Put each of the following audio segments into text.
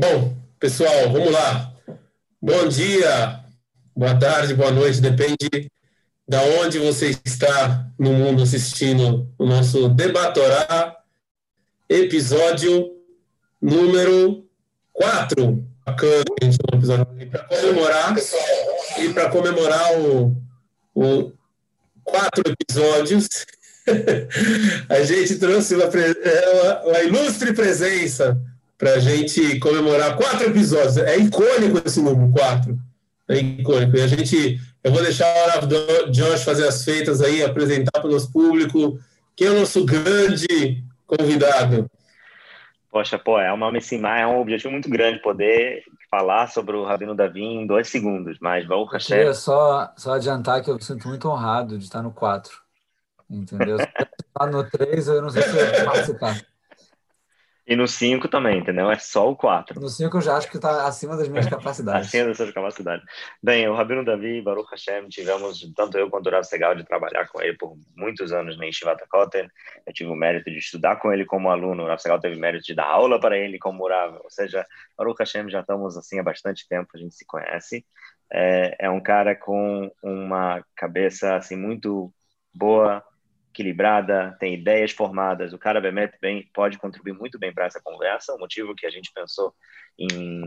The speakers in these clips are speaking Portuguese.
Bom, pessoal, vamos lá. Bom dia, boa tarde, boa noite, depende da onde você está no mundo assistindo o nosso Debatorá, episódio número 4. Bacana, a gente um episódio para comemorar e para comemorar o, o quatro episódios a gente trouxe uma, uma, uma ilustre presença para a gente comemorar quatro episódios. É icônico esse número, quatro. É icônico. E a gente, eu vou deixar o Josh fazer as feitas aí, apresentar para o nosso público quem é o nosso grande convidado. Poxa, pô, é uma é um objetivo muito grande poder falar sobre o Rabino Davi em dois segundos, mas vamos Eu queria só, só adiantar que eu me sinto muito honrado de estar no 4. Entendeu? Se tá no 3, eu não sei se eu vou participar. E no 5 também, entendeu? É só o 4. No 5 eu já acho que está acima das minhas capacidades. acima das suas capacidades. Bem, o Rabino Davi, Baruch Hashem, tivemos, tanto eu quanto o Rav Segal, de trabalhar com ele por muitos anos na Yeshivat Kotel. Eu tive o mérito de estudar com ele como aluno. O Rav Segal teve o mérito de dar aula para ele como Rav. Ou seja, Baruch Hashem já estamos assim há bastante tempo, a gente se conhece. É, é um cara com uma cabeça assim muito boa, equilibrada, tem ideias formadas. O cara Bemet bem, pode contribuir muito bem para essa conversa. O motivo que a gente pensou em,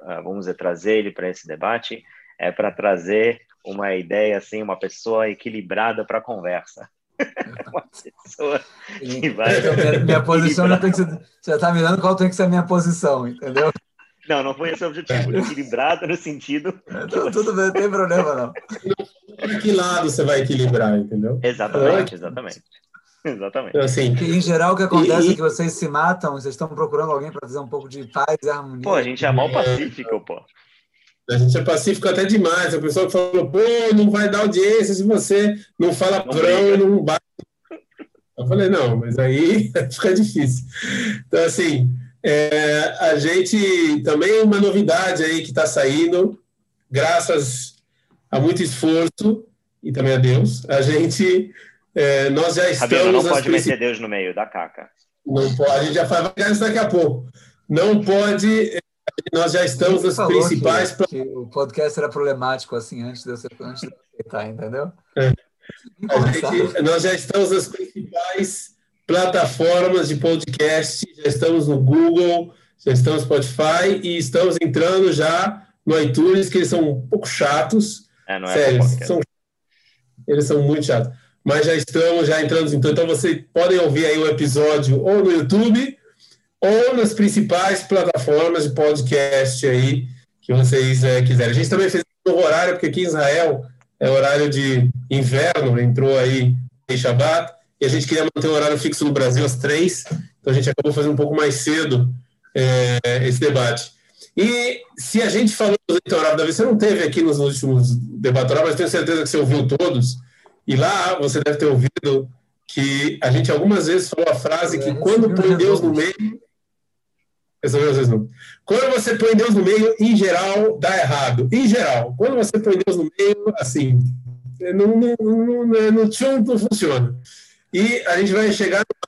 uh, vamos dizer, trazer ele para esse debate é para trazer uma ideia, assim, uma pessoa equilibrada para a conversa. uma pessoa que vai. Minha, posição já tem que ser. Você está me dando qual tem que ser a minha posição, entendeu? Não, não foi esse o objetivo. Equilibrado no sentido. Então, tudo bem, não tem problema, não. Para que lado você vai equilibrar, entendeu? Exatamente, exatamente. Exatamente. Então, assim, em geral, o que acontece e, é que vocês se matam, vocês estão procurando alguém para fazer um pouco de paz e harmonia. Pô, a gente é mal pacífico, pô. A gente é pacífico até demais. A pessoa que falou, pô, não vai dar audiência se você não fala palavrão, não, não bate. Eu falei, não, mas aí fica difícil. Então, assim, é, a gente também uma novidade aí que está saindo, graças a muito esforço e também a Deus, a gente é, nós já estamos. Rabino, não pode princip... meter Deus no meio da caca. Não pode, a gente já vai ver isso daqui a pouco. Não pode. Nós já estamos nas principais. Que, que, o podcast era problemático assim antes de eu, antes de eu aceitar, entendeu? É. Gente, nós já estamos nas principais plataformas de podcast, já estamos no Google, já estamos no Spotify e estamos entrando já no iTunes, que eles são um pouco chatos. É, não é Sério, são, eles são muito chatos. Mas já estamos, já entrando, então, então vocês podem ouvir aí o episódio ou no YouTube ou nas principais plataformas de podcast aí que vocês é, quiserem. A gente também fez um horário, porque aqui em Israel é horário de inverno, entrou aí em Shabbat, e a gente queria manter o horário fixo no Brasil às três, então a gente acabou fazendo um pouco mais cedo é, esse debate. E se a gente falou do eleitoral, Davi, você não teve aqui nos últimos debates, mas tenho certeza que você ouviu todos, e lá você deve ter ouvido que a gente algumas vezes falou a frase que quando põe Deus no meio. vezes não. Quando você põe Deus no meio, em geral, dá errado. Em geral. Quando você põe Deus no meio, assim, no, no, no tchum não funciona. E a gente vai chegar no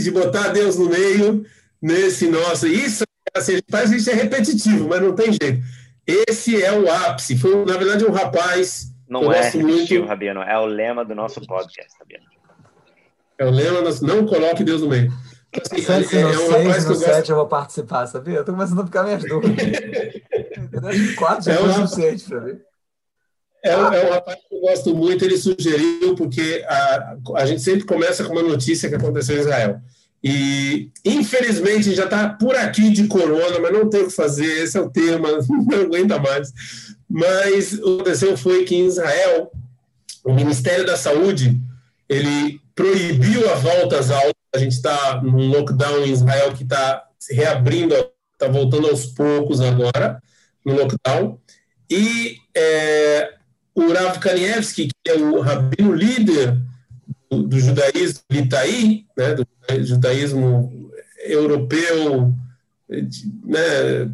de botar Deus no meio nesse nosso. Isso assim, parece que isso é repetitivo, mas não tem jeito. Esse é o ápice. Foi, na verdade, um rapaz. Não é repetitivo, muito... Rabino, é o lema do nosso podcast, Rabino. É o lema, do... não coloque Deus no meio. Assim, é, é, um rapaz no 7 eu vou participar, sabia? Eu tô começando a ficar minhas dúvidas. Quatro já é um suficiente para mim. É, é um rapaz que eu gosto muito, ele sugeriu, porque a, a gente sempre começa com uma notícia que aconteceu em Israel. E, infelizmente, já está por aqui de corona, mas não tem o que fazer, esse é o tema, não aguenta mais. Mas o que aconteceu foi que em Israel, o Ministério da Saúde, ele proibiu a volta às aulas, a gente está num lockdown em Israel que está se reabrindo, está voltando aos poucos agora, no lockdown, e é, o Rav Kanievski, que é o rabino líder do, do judaísmo Itaí, né, do judaísmo europeu de, né,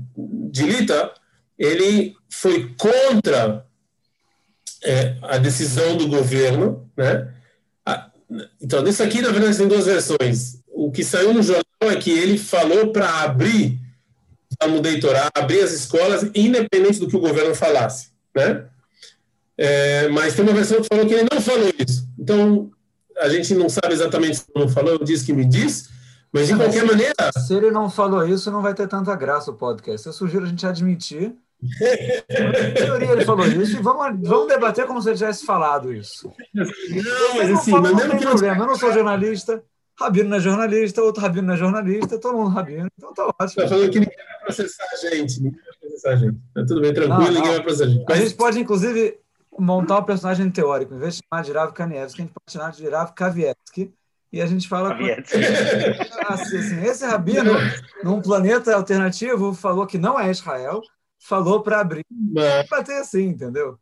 de Lita, ele foi contra é, a decisão do governo. Né? A, então, isso aqui, na verdade, tem duas versões. O que saiu no jornal é que ele falou para abrir Talmudei Torá, abrir as escolas, independente do que o governo falasse. Né? É, mas tem uma versão que falou que ele não falou isso. Então, a gente não sabe exatamente se ele não falou, disse que me diz, mas de qualquer maneira. Se ele não falou isso, não vai ter tanta graça o podcast. Eu sugiro a gente admitir. Na teoria ele falou isso e vamos, vamos debater como se ele tivesse falado isso. Não, mas assim, não, não tem problema. Eu não sou jornalista, Rabino não é jornalista, outro Rabino não é jornalista, todo mundo Rabino, então tá ótimo. Está falando que ninguém vai processar a gente, ninguém vai processar a gente. Tá tudo bem, tranquilo, não, ninguém vai processar a gente. Mas... A gente pode, inclusive, montar um personagem teórico. Em vez de chamar de Rav Kanievski, a gente pode chamar de Rav Kavievski. E a gente fala. Com... assim, assim, esse rabino, num planeta alternativo, falou que não é Israel, falou para abrir. Mas... Bater assim, entendeu?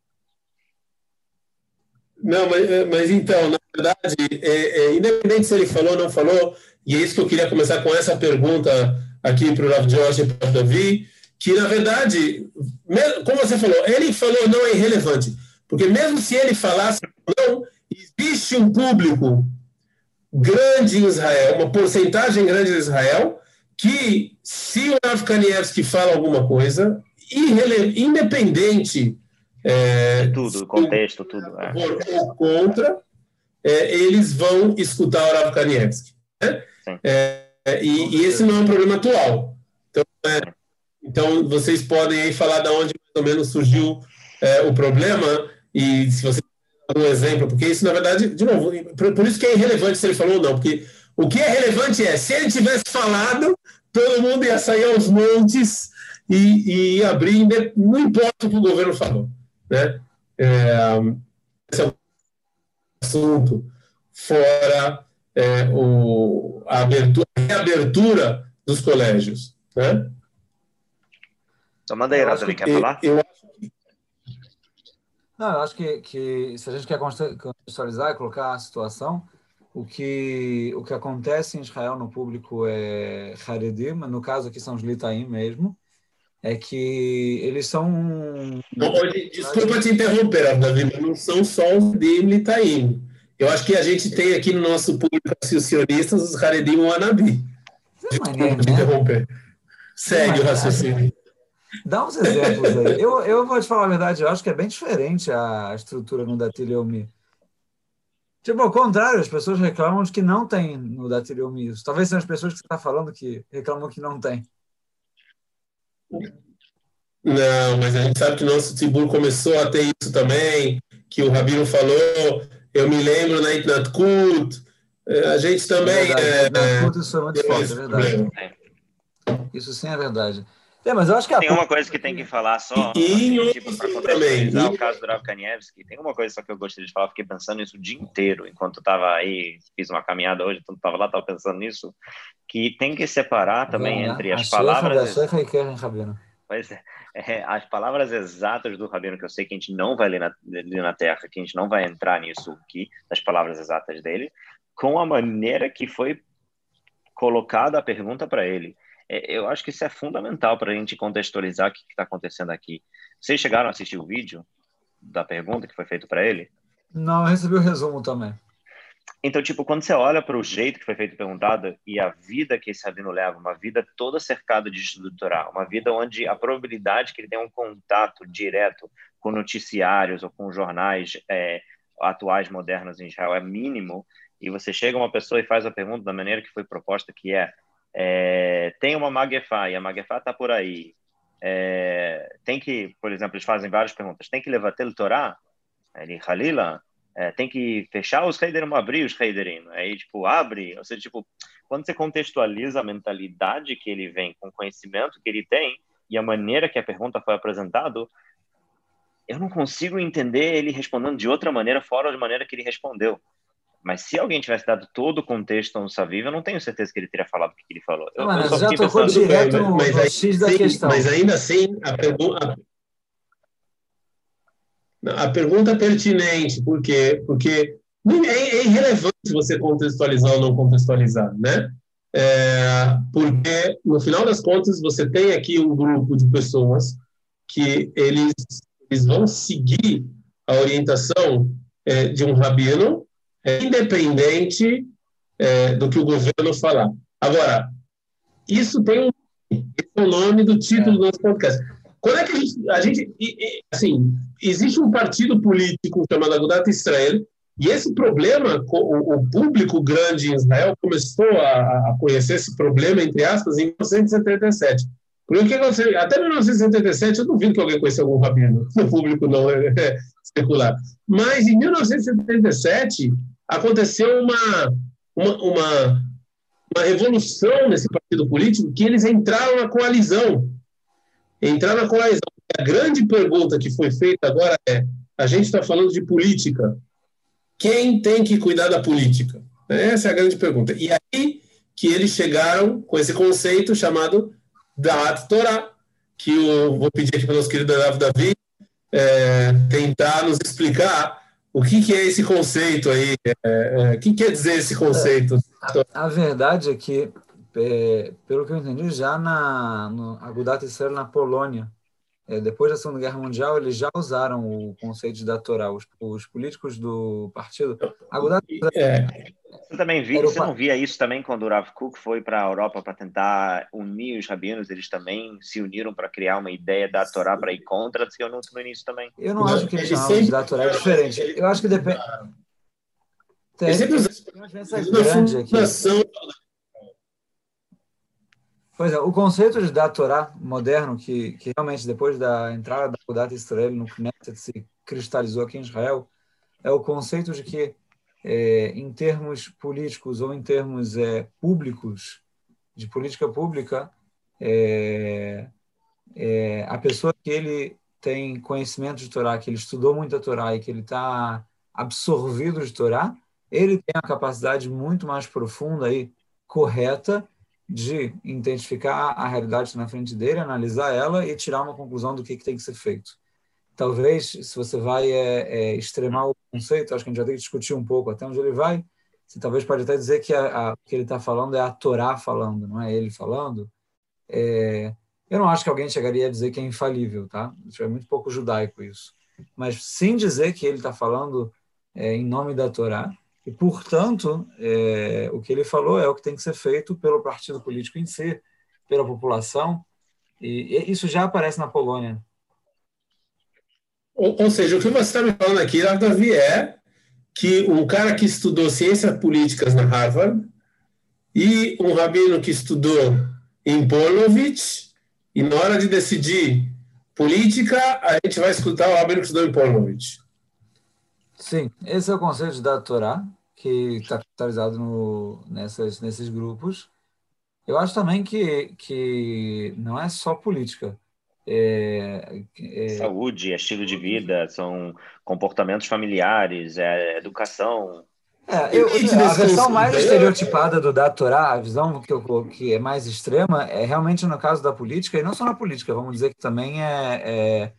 Não, mas, mas então, na verdade, é, é, independente se ele falou ou não falou, e é isso que eu queria começar com essa pergunta aqui para o Rav Josh e para o Davi, que na verdade, como você falou, ele falou não é irrelevante. Porque mesmo se ele falasse não, existe um público grande em Israel, uma porcentagem grande em Israel, que se o Rav Kanievski fala alguma coisa, independente é, tudo, contexto, tudo. É. Ou contra, é, eles vão escutar o Rav Kanievski. Né? É, e, e, esse não é um problema atual. Então, é, então vocês podem aí falar de onde mais ou menos surgiu é, o problema e se você um exemplo, porque isso, na verdade, de novo, por, por, isso que é irrelevante se ele falou ou não, porque o que é relevante é, se ele tivesse falado, todo mundo ia sair aos montes e, e ia abrir, não importa o que o governo falou. Né? É, esse é um assunto fora é, o, a, abertura, a reabertura dos colégios. Né? Então, manda aí, quer falar? Eu acho não, eu acho que, que se a gente quer contextualizar e colocar a situação, o que, o que acontece em Israel no público é Haredim, no caso aqui são os Litaim mesmo, é que eles são. Desculpa te interromper, Davi, não são só os Haredim Litaim. Eu acho que a gente tem aqui no nosso público acionistas os Haredim Wanabi. Desculpa te né? interromper. Segue o raciocínio. Dá uns exemplos aí. Eu, eu vou te falar a verdade, eu acho que é bem diferente a estrutura no Datiliomi. Tipo, ao contrário, as pessoas reclamam de que não tem no Datiliomi isso. Talvez sejam as pessoas que você está falando que reclamam que não tem. Não, mas a gente sabe que o nosso Tibur começou a ter isso também, que o Rabino falou, eu me lembro na Itnatkut, eh, a gente também... É, é, isso é muito forte, é verdade. Isso sim é verdade. É, mas eu acho que tem uma coisa que tem que falar só, assim, tipo, para contextualizar o caso do Rav Kanievski, tem uma coisa só que eu gostaria de falar, fiquei pensando nisso o dia inteiro, enquanto estava aí, fiz uma caminhada hoje, então estava lá, estava pensando nisso, que tem que separar também é, entre as palavras... Pois é, é, as palavras exatas do Rabino, que eu sei que a gente não vai ler na, ler na Terra, que a gente não vai entrar nisso aqui, das palavras exatas dele, com a maneira que foi colocada a pergunta para ele. É, eu acho que isso é fundamental para a gente contextualizar o que está acontecendo aqui. Vocês chegaram a assistir o vídeo da pergunta que foi feito para ele? Não, eu recebi o resumo também. Então, tipo, quando você olha para o jeito que foi feito perguntado e a vida que esse rabino leva, uma vida toda cercada de estudo doutoral, uma vida onde a probabilidade que ele tenha um contato direto com noticiários ou com jornais é, atuais modernos em Israel é mínimo, e você chega uma pessoa e faz a pergunta da maneira que foi proposta, que é é, tem uma e a Magefá está por aí. É, tem que, por exemplo, eles fazem várias perguntas. Tem que levar o Torá? Ele, Halila, é, tem que fechar os Heiderim, abrir os Heiderim. Aí, tipo, abre. Ou seja, tipo, quando você contextualiza a mentalidade que ele vem, com o conhecimento que ele tem e a maneira que a pergunta foi apresentada, eu não consigo entender ele respondendo de outra maneira, fora da maneira que ele respondeu. Mas se alguém tivesse dado todo o contexto no Saviva, eu não tenho certeza que ele teria falado o que ele falou. Eu, mas eu já tocou pensando... direto no, mas, no X da questão. Mas ainda assim, a pergunta... A pergunta é pertinente, por quê? Porque é, é irrelevante você contextualizar ou não contextualizar, né? É, porque, no final das contas, você tem aqui um grupo de pessoas que eles, eles vão seguir a orientação é, de um rabino é, independente é, do que o governo falar. Agora, isso tem um é o nome do título é. do nosso podcast. Quando é que a gente, a gente, assim, existe um partido político chamado Agudat Israel, e esse problema, o, público grande em Israel começou a, conhecer esse problema, entre aspas, em 1977. Porque até 1977, eu duvido que alguém conhecesse algum rabino, no público não é, é, secular. Mas em 1977, aconteceu uma, uma, uma, uma revolução nesse partido político que eles entraram na coalizão. Entraram na coalizão. A grande pergunta que foi feita agora é: a gente está falando de política quem tem que cuidar da política? Essa é a grande pergunta. E aí que eles chegaram com esse conceito chamado Da'at Torah, que eu vou pedir aqui para o nosso querido Davi é, tentar nos explicar o que, que, é esse conceito aí, é, é, o que quer dizer esse conceito? A, a verdade é que, é, pelo que eu entendi, já na no Israel na Polônia, é, depois da Segunda Guerra Mundial, eles já usaram o conceito da Torá. Os, os políticos do partido. É. Você também vi, você não via isso também quando o Rav Kuk foi para a Europa para tentar unir os rabinos? Eles também se uniram para criar uma ideia da Torá para ir contra a Tzionut no início também? Eu não, não acho que eles chamavam sempre... da Torá é diferente. Eu acho que depende. Tem, tem uma diferença grande aqui. Pois é, o conceito de da Torá moderno, que, que realmente depois da entrada da Kudat Israel no Knesset se cristalizou aqui em Israel, é o conceito de que, é, em termos políticos ou em termos é, públicos, de política pública, é, é, a pessoa que ele tem conhecimento de Torá, que ele estudou muito a Torá e que ele está absorvido de Torá, ele tem a capacidade muito mais profunda e correta de identificar a realidade na frente dele, analisar ela e tirar uma conclusão do que, que tem que ser feito. Talvez, se você vai é, é, extremar o conceito, acho que a gente já tem que discutir um pouco até onde ele vai, você talvez pode até dizer que a, o que ele está falando é a Torá falando, não é ele falando. É, eu não acho que alguém chegaria a dizer que é infalível, tá? É muito pouco judaico isso. Mas sim dizer que ele está falando é, em nome da Torá, e, portanto, é, o que ele falou é o que tem que ser feito pelo partido político em si, pela população, e, e isso já aparece na Polônia. Ou, ou seja, o que você está me falando aqui, Davi, é que um cara que estudou ciências políticas na Harvard e um rabino que estudou em Polovic, e na hora de decidir política, a gente vai escutar o rabino que estudou em Polovic. Sim, esse é o conceito da Torá, que está capitalizado no, nessas, nesses grupos. Eu acho também que, que não é só política. É, é... Saúde, estilo de vida, são comportamentos familiares, é educação. É, eu, a versão mais estereotipada do da Torá, a visão que, eu, que é mais extrema, é realmente no caso da política, e não só na política, vamos dizer que também é, é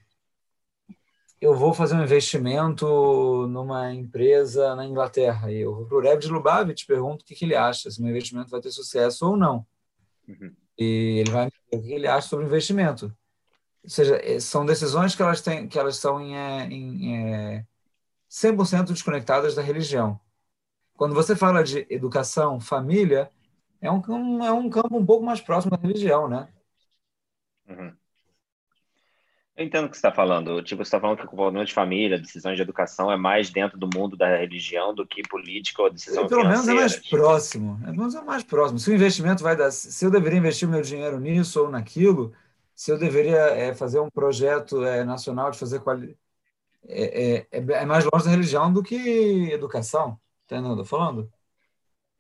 eu vou fazer um investimento numa empresa na Inglaterra e eu vou para o Reb de Lubavitch pergunto o que, que, ele acha, se o meu investimento vai ter sucesso ou não. Uhum. E ele vai me dizer o que ele acha sobre o investimento. Ou seja, é, são decisões que elas têm, que elas estão em, é, em, em é, 100% desconectadas da religião. Quando você fala de educação, família, é um, é um campo um pouco mais próximo da religião, né? Uhum. Eu entendo o que você está falando. Tipo, você está falando que o comportamento de família, decisões de educação é mais dentro do mundo da religião do que política ou decisão Pelo menos é mais próximo. Pelo menos é mais próximo. Se o investimento vai dar... Se eu deveria investir meu dinheiro nisso ou naquilo, se eu deveria é, fazer um projeto é, nacional de fazer quali... É, é, é, mais longe da religião do que educação. Entendeu que eu falando?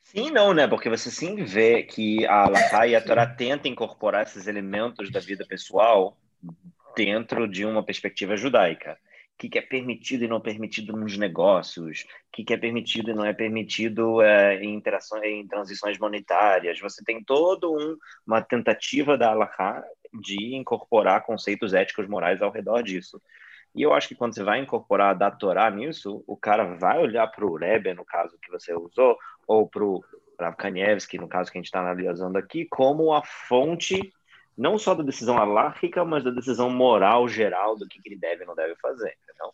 Sim, não, né? Porque você sim vê que a Alaha e a Torá tentam incorporar esses elementos da vida pessoal dentro de uma perspectiva judaica. O que, é permitido e não permitido nos negócios, o que, é permitido e não é permitido é, em, interações, em transições monetárias. Você tem toda um, uma tentativa da Allahá de incorporar conceitos éticos morais ao redor disso. E eu acho que quando você vai incorporar da Torá nisso, o cara vai olhar para o Rebbe, no caso que você usou, ou para o Kanievski, no caso que a gente está analisando aqui, como a fonte não só da decisão alárrica, mas da decisão moral geral do que, ele deve e não deve fazer, entendeu?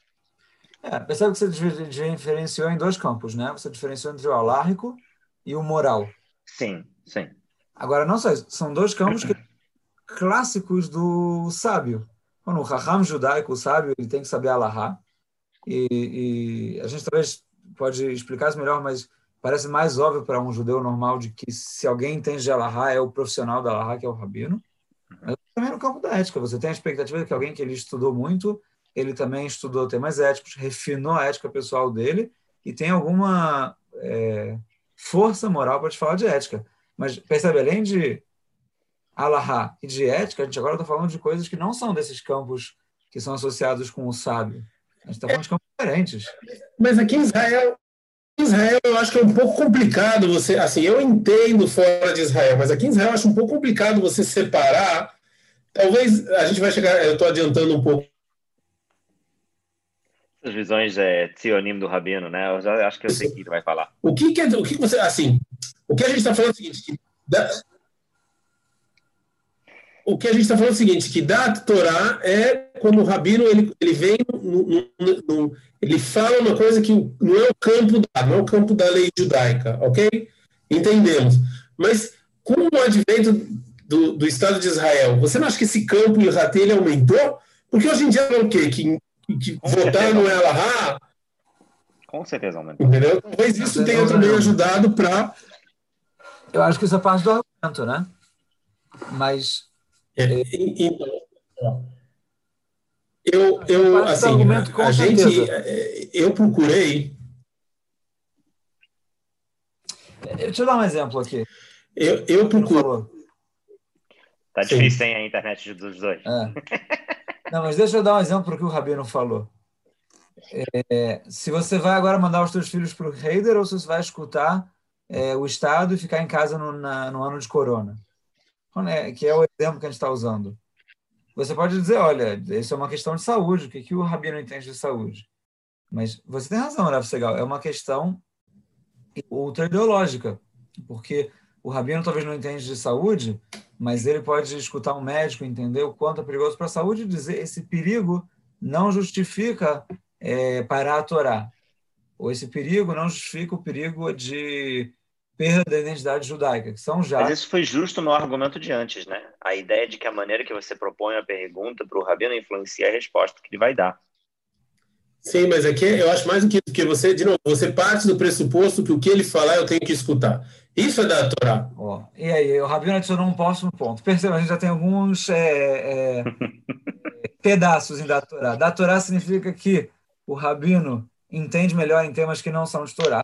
É, percebe que você diferenciou em dois campos, né? Você diferenciou entre o alárrico e o moral. Sim, sim. Agora, não só isso, são dois campos que clássicos do sábio. Quando o Raham judaico, o sábio, ele tem que saber Allahá. E, e a gente talvez pode explicar isso melhor, mas parece mais óbvio para um judeu normal de que se alguém entende de Allahá, é o profissional da Allahá, que é o rabino. Mas também no campo da ética, você tem a expectativa de que alguém que ele estudou muito, ele também estudou temas éticos, refinou a ética pessoal dele e tem alguma é, força moral para te falar de ética. Mas percebe, além de Allahá e de ética, a gente agora está falando de coisas que não são desses campos que são associados com o sábio. A gente está falando de campos diferentes. Mas aqui em Israel, Israel eu acho que é um pouco complicado você, assim, eu entendo fora de Israel, mas aqui em Israel eu acho um pouco complicado você separar. Talvez a gente vai chegar, eu estou adiantando um pouco. As visões é, tzionim do Rabino, né? Eu já acho que eu sei o que ele vai falar. O que, que, é, o que você, assim, o que a gente está falando é o seguinte, da, o que a gente está falando é o seguinte, que da Torá é quando o Rabino ele, ele vem, no, no, no, ele fala uma coisa que não é o campo da, não é o campo da lei judaica, ok? Entendemos. Mas com o advento do, do Estado de Israel, você não acha que esse campo em ele aumentou? Porque hoje em dia é o quê? Que, que votar não é Allahá? Com certeza aumentou. Entendeu? Talvez isso tenha também ajudado para... Eu acho que isso é parte do argumento, né? Mas é, então, eu, eu assim, a, a gente, é, eu procurei. Deixa eu dar um exemplo aqui. Eu, eu procuro. Tá difícil, sem a internet dos dois. É. Não, mas deixa eu dar um exemplo para o que o Rabino falou. É, se você vai agora mandar os seus filhos para o Heider ou se você vai escutar é, o Estado e ficar em casa no, na, no ano de corona que é o exemplo que a gente está usando. Você pode dizer, olha, isso é uma questão de saúde, o que, que o rabino entende de saúde? Mas você tem razão, Rafa Segal, é uma questão ultra ideológica, porque o rabino talvez não entende de saúde, mas ele pode escutar um médico, entender o quanto é perigoso para a saúde e dizer esse perigo não justifica é, parar a Torá. Ou esse perigo não justifica o perigo de perda da identidade judaica, que são já. Mas isso foi justo no argumento de antes, né? A ideia de que a maneira que você propõe a pergunta para o rabino influencia a resposta que ele vai dar. Sim, mas aqui eu acho mais do que, que você, de novo, você parte do pressuposto que o que ele falar eu tenho que escutar. Isso é da Torá. Oh, e aí, o Rabino adicionou um próximo ponto. Perceba, a gente já tem alguns é, é, pedaços em da Torá. Da Torá significa que o Rabino entende melhor em temas que não são de Torá.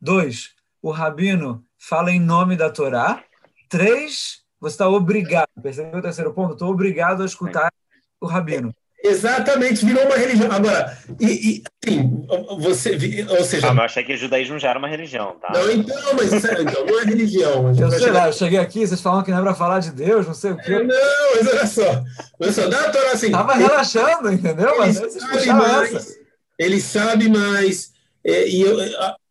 Dois, o rabino fala em nome da Torá. Três, você está obrigado. Percebeu o terceiro ponto? Estou obrigado a escutar o rabino. Exatamente, virou uma religião. Agora, e, e assim, você, ou seja. Ah, mas eu achei que o judaísmo já era uma religião, tá? Não, então, mas então, não é religião. Eu sei lá, eu cheguei aqui, vocês falam que não é para falar de Deus, não sei o quê. Não, mas olha só. Olha só, dá a Torá assim. Tava ele, relaxando, entendeu? Ele mas sabe mais, ele sabe mais. E, eu,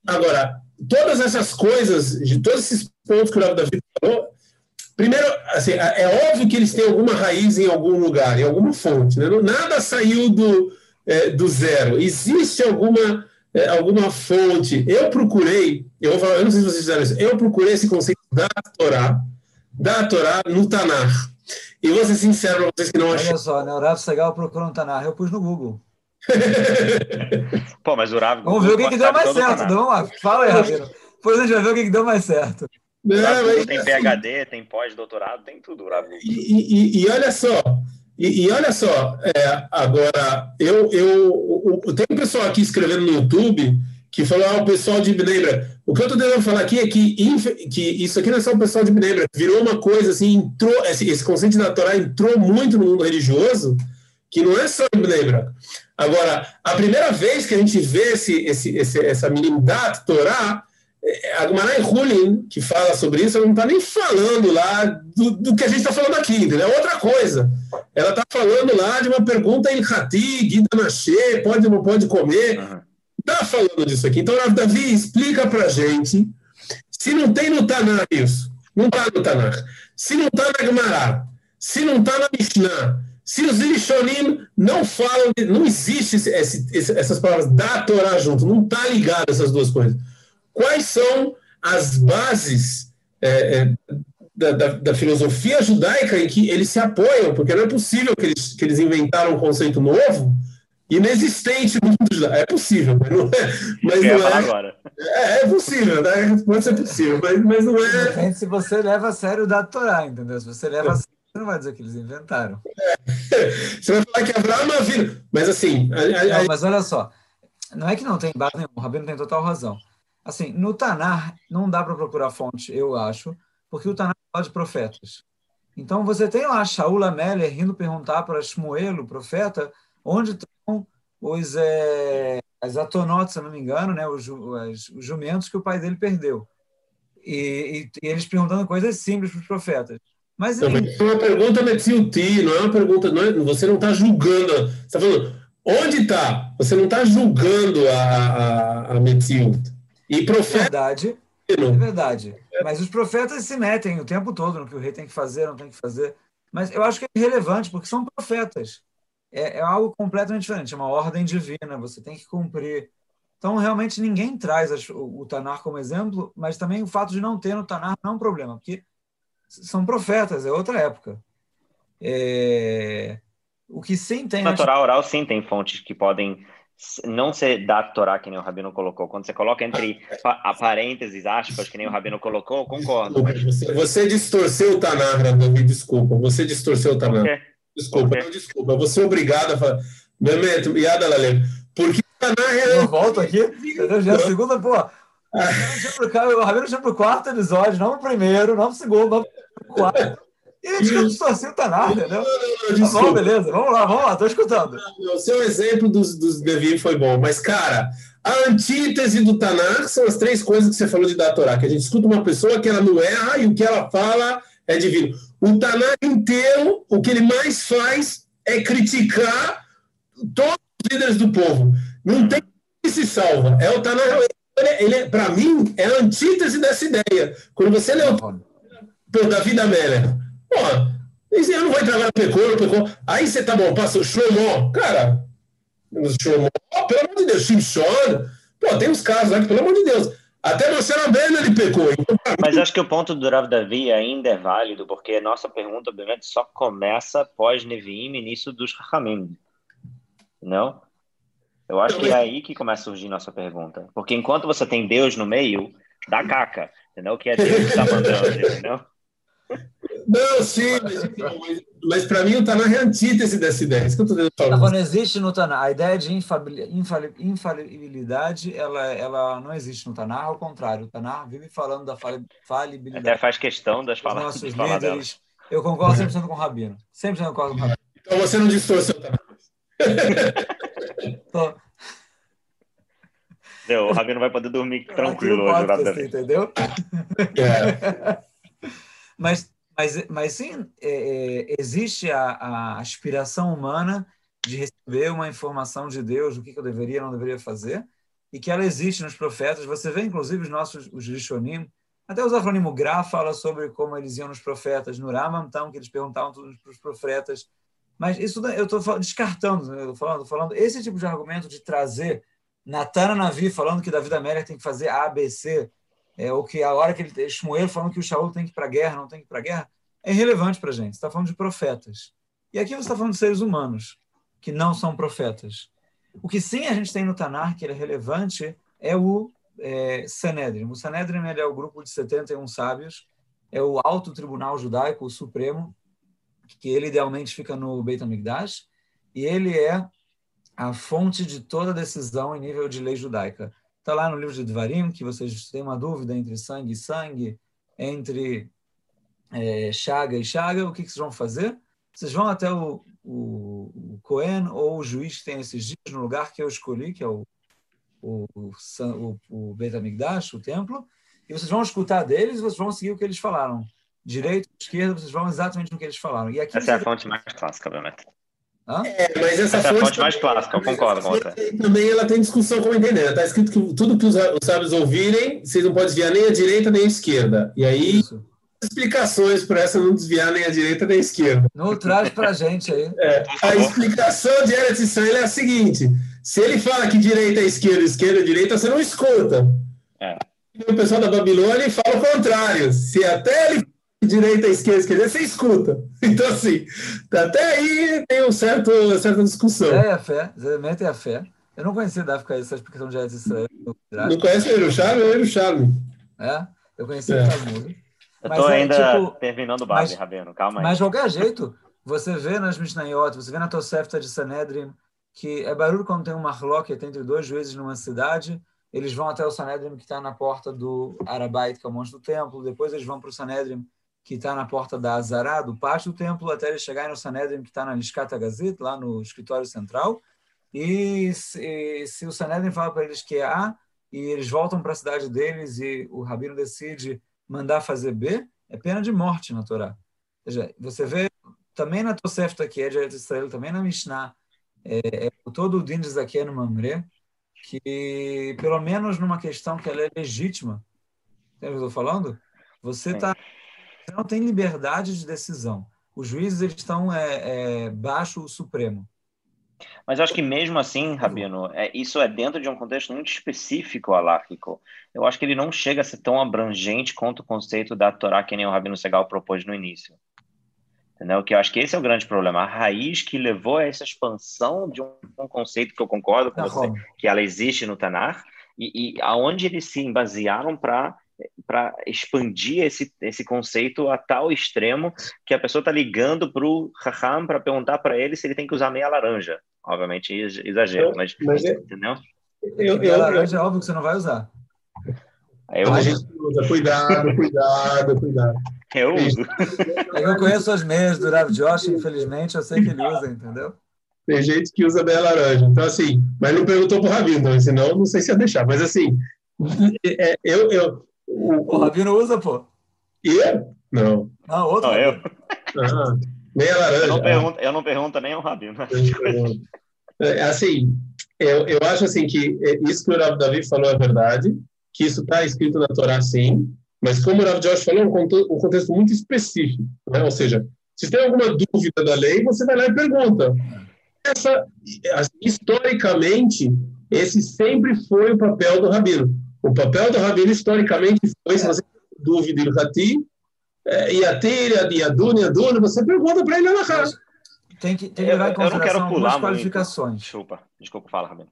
agora, todas essas coisas, de todos esses pontos que o Davi falou, primeiro, assim, é, é óbvio que eles têm alguma raiz em algum lugar, em alguma fonte. Né? Nada saiu do, é, do zero. Existe alguma, é, alguma fonte. Eu procurei, eu, vou falar, eu não sei se vocês fizeram isso, eu procurei esse conceito da Torá, da Torá no Tanar. E vou ser sincero para vocês que não acham. Olha só, né? O Rafa Segal procurou no Tanar, eu pus no Google. Pô, mas o Rav. Vamos ver o que, que deu mais certo. Vamos lá. Fala aí, Rabino. Depois a gente vai ver o que, que deu mais certo. Não, mas, tem PHD, tem pós-doutorado, tem tudo, Rav. E, e, e, olha só, e, e olha só, é, agora, eu, eu, eu, tem um pessoal aqui escrevendo no YouTube que falou, ah, o pessoal de Bnebra. O que eu estou tentando falar aqui é que, que isso aqui não é só o pessoal de Bnebra, virou uma coisa assim, entrou, esse, esse conceito da Torá entrou muito no mundo religioso, que não é só em Bnebra. Agora, a primeira vez que a gente vê esse, esse, esse, essa minimidade Torá, é, a Gumarai Hulin, que fala sobre isso, ela não está nem falando lá do, do que a gente está falando aqui, entendeu? É outra coisa. Ela está falando lá de uma pergunta em Hati, Guida Machê, pode ou não pode comer. Está falando disso aqui. Então, Davi, explica para a gente se não tem no Tanar isso. Não está no Tanar. Se não está na Gemara, se não está na Mishnah, se os Irishonim não falam, não existe esse, esse, essas palavras da Torá junto, não está ligado essas duas coisas. Quais são as bases é, é, da, da, da, filosofia judaica em que eles se apoiam, porque não é possível que eles, que eles inventaram um conceito novo inexistente no mundo judaico. É possível, mas não é. Mas não é, agora. É, é possível, né? pode ser possível, mas, mas não é. Depende se você leva a sério o da Torá, entendeu? Se você leva a sério, você não vai dizer que eles inventaram. É. Você vai falar que Abraão é filho. Mas assim. A, a, não, mas olha só, não é que não tem base nenhum, o Rabino tem total razão. Assim, no Tanar, não dá para procurar fonte, eu acho, porque o Tanar fala de profetas. Então, você tem lá Shaul Amélia rindo perguntar para Shmuel, o profeta, onde estão os, é, as atonotes, se não me engano, né, os, os, os, jumentos que o pai dele perdeu. E, e, e eles perguntando coisas simples para os profetas. Mas, não, é uma pergunta Metziuti, não é uma pergunta, não é, você não está julgando, você está falando, onde está? Você não está julgando a, a, a Metziut. E profeta... É verdade, é verdade. Mas os profetas se metem o tempo todo no que o rei tem que fazer, não tem que fazer. Mas eu acho que é irrelevante, porque são profetas. É, é algo completamente diferente, é uma ordem divina, você tem que cumprir. Então, realmente, ninguém traz o, o Tanar como exemplo, mas também o fato de não ter no Tanar não é um problema, porque são profetas, é outra época. É... O que sim tem. Na Torá oral, sim, tem fontes que podem não ser da Torá, que nem o Rabino colocou. Quando você coloca entre a parênteses, aspas, que nem o Rabino colocou, concordo. Mas... Você, você, distorceu o Tanar, Davi, desculpa. Você distorceu o Tanar. Desculpa, não, desculpa. Eu vou ser obrigado a falar. Mehmet, Yada Lalem. Porque o Tanar é. Eu volto aqui? Já é a segunda, pô. O Rabino chama pro quarto episódio, não pro primeiro, não pro segundo, não pro quarto. E a gente distorceu o Tanar, entendeu? Não, não, tá bom, beleza, vamos lá, vamos lá, tô escutando. O seu exemplo dos, dos Devi foi bom, mas, cara, a antítese do Tanar são as três coisas que você falou de da Torá, que a gente escuta uma pessoa que ela não erra e o que ela fala é divino. O Tanar inteiro, o que ele mais faz é criticar todos os líderes do povo. Não tem que se salva. É o Tanar, ele, ele é, para mim, é a antítese dessa ideia. Quando você lê o Davi da Amélia, Pô, eu não vou entrar agora pecou, pecou. Aí você tá bom, passa o Shlomo. Cara, Shlomo, pelo amor de Deus, Shimshon. Pô, tem uns casos lá que, pelo amor de Deus, até você Rabbeinu ele pecou. Então, Mas acho que o ponto do Rav Davi ainda é válido, porque a nossa pergunta, obviamente, só começa pós Neviim, início dos Rahamim. Não? Eu acho que é aí que começa a surgir nossa pergunta. Porque enquanto você tem Deus no meio, dá caca, entendeu? Que é Deus que está mandando, entendeu? Não, sim, mas, então, mas, mas para mim o Tanar é antítese dessa ideia. Isso que eu tentando falar. Quando existe no Tanar, a ideia de infalibilidade, ela, ela não existe no Tanar, ao contrário, o Tanar vive falando da falibilidade. Até faz questão das palavras. Nossos de líderes. Eu concordo 100% com o Rabino. 100% concordo com o Rabino. Então você não distorceu o Tanar. o Rabino vai poder dormir tranquilo hoje. Assim, entendeu? É. Mas mas, mas sim, é, é, existe a, a, aspiração humana de receber uma informação de Deus, o que, que eu deveria não deveria fazer, e que ela existe nos profetas. Você vê, inclusive, os nossos os Rishonim, até os Afronim Gra fala sobre como eles iam nos profetas, no Ramam, então, que eles perguntavam tudo para os profetas. Mas isso eu estou descartando, né? eu falando, falando esse tipo de argumento de trazer Natana Navi falando que Davi da América tem que fazer A, B, C, é, ou que a hora que ele Shmuel falando que o Shaul tem que ir para a guerra, não tem que ir para a guerra, é irrelevante para a gente. Você está falando de profetas. E aqui você está falando de seres humanos, que não são profetas. O que sim a gente tem no Tanar, que é relevante, é o é. O Sanedrin é o grupo de 71 sábios, é o alto tribunal judaico, o supremo, que ele idealmente fica no Beit HaMikdash, e ele é a fonte de toda decisão em nível de lei judaica. Está lá no livro de Dvarim, que vocês têm uma dúvida entre sangue e sangue, entre é, chaga e chaga, o que, que, vocês vão fazer? Vocês vão até o, o, o Cohen ou o juiz que tem esses dias no lugar que eu escolhi, que é o, o, o, o Bet Amigdash, o templo, e vocês vão escutar deles e vocês vão seguir o que eles falaram. Direita, esquerda, vocês vão exatamente no que eles falaram. E aqui essa é a fonte mais clássica, obviamente. É, mas essa, essa fonte, é a fonte mais clássica, eu concordo com outra. Também ela tem discussão como entender. Está escrito que tudo que os, os sábios ouvirem, vocês não podem desviar nem a direita nem a esquerda. E aí, Isso. explicações para essa não desviar nem a direita nem a esquerda. Não traz para a gente aí. É, a explicação de Eretz Israel é a seguinte: se ele fala que direita é esquerda, esquerda é direita, você não escuta. É. O pessoal da Babilônia fala o contrário. Se até ele direita, esquerda, esquerda, você escuta. Então, assim, até aí tem um certo, uma certa discussão. É, a fé, exatamente é a fé. Eu não conhecia da África essa explicação de Eretz Israel. Não conhece o Yerushalmi? É o Yerushalmi. É, eu conheci é. o Talmud. Eu tô é, ainda tipo, terminando o base, Rabino, calma aí. Mas de qualquer jeito, você vê nas Mishnayot, você vê na Tosefta de Sanedrim, que é barulho quando tem um marloquet entre dois juízes numa cidade, eles vão até o Sanedrim que está na porta do Arabait, que é o monte do templo, depois eles vão para o Sanedrim que está na porta da Azará, do pátio do templo, até eles chegarem no Sanedrim que está na Lishkata Gazit, lá no escritório central, e se, se o Sanedrin fala para eles que é A, e eles voltam para a cidade deles e o rabino decide mandar fazer B, é pena de morte na Torá. Ou seja, você vê também na Tosefta, que é de Israel, também na Mishnah, é, é, todo o Din aqui no Mamre, que pelo menos numa questão que ela é legítima, entende o que eu estou falando? Você, tá, você não tem liberdade de decisão. Os juízes eles estão é, é, baixo o Supremo. Mas eu acho que mesmo assim, Rabino, é, isso é dentro de um contexto muito específico alárquico. Eu acho que ele não chega a ser tão abrangente quanto o conceito da Torá que nem o Rabino Segal propôs no início. Entendeu? Que eu acho que esse é o grande problema. A raiz que levou a essa expansão de um, um conceito que eu concordo com você, que ela existe no Tanar, e, e aonde eles se basearam para para expandir esse, esse conceito a tal extremo que a pessoa está ligando para o Raham para perguntar para ele se ele tem que usar meia laranja. Obviamente, exagero, mas, mas é, entendeu? Eu, meia laranja é óbvio que você não vai usar. Eu... A gente usa, cuidado, cuidado, cuidado. Eu uso. É eu conheço as meias do Rav Josh, infelizmente, eu sei que ele usa, entendeu? Tem gente que usa meia laranja. Então, assim, mas não perguntou para o Rabino, então, senão não sei se ia deixar. Mas, assim, é, eu, eu, o, o Rabino usa, pô. E? Não. Não, outro. Não, eu. Ah, meia laranja. Eu não, pergunto, eu não pergunto nem ao Rabino. É, assim, eu, eu acho assim que é, isso que o Rav Davi falou é verdade, que isso está escrito na Torá, sim, mas como o Rav Josh falou, é um contexto, um contexto muito específico. Né? Ou seja, se tem alguma dúvida da lei, você vai lá e pergunta. Essa, assim, historicamente, esse sempre foi o papel do Rabino. O papel do Rabino, historicamente, foi, se você tem dúvida em Hati, é, Yatir, Yadun, Yadun, você pergunta para ele na cara. Tem que, tem que levar em consideração algumas qualificações. Muito. Desculpa, desculpa, fala, Rabino.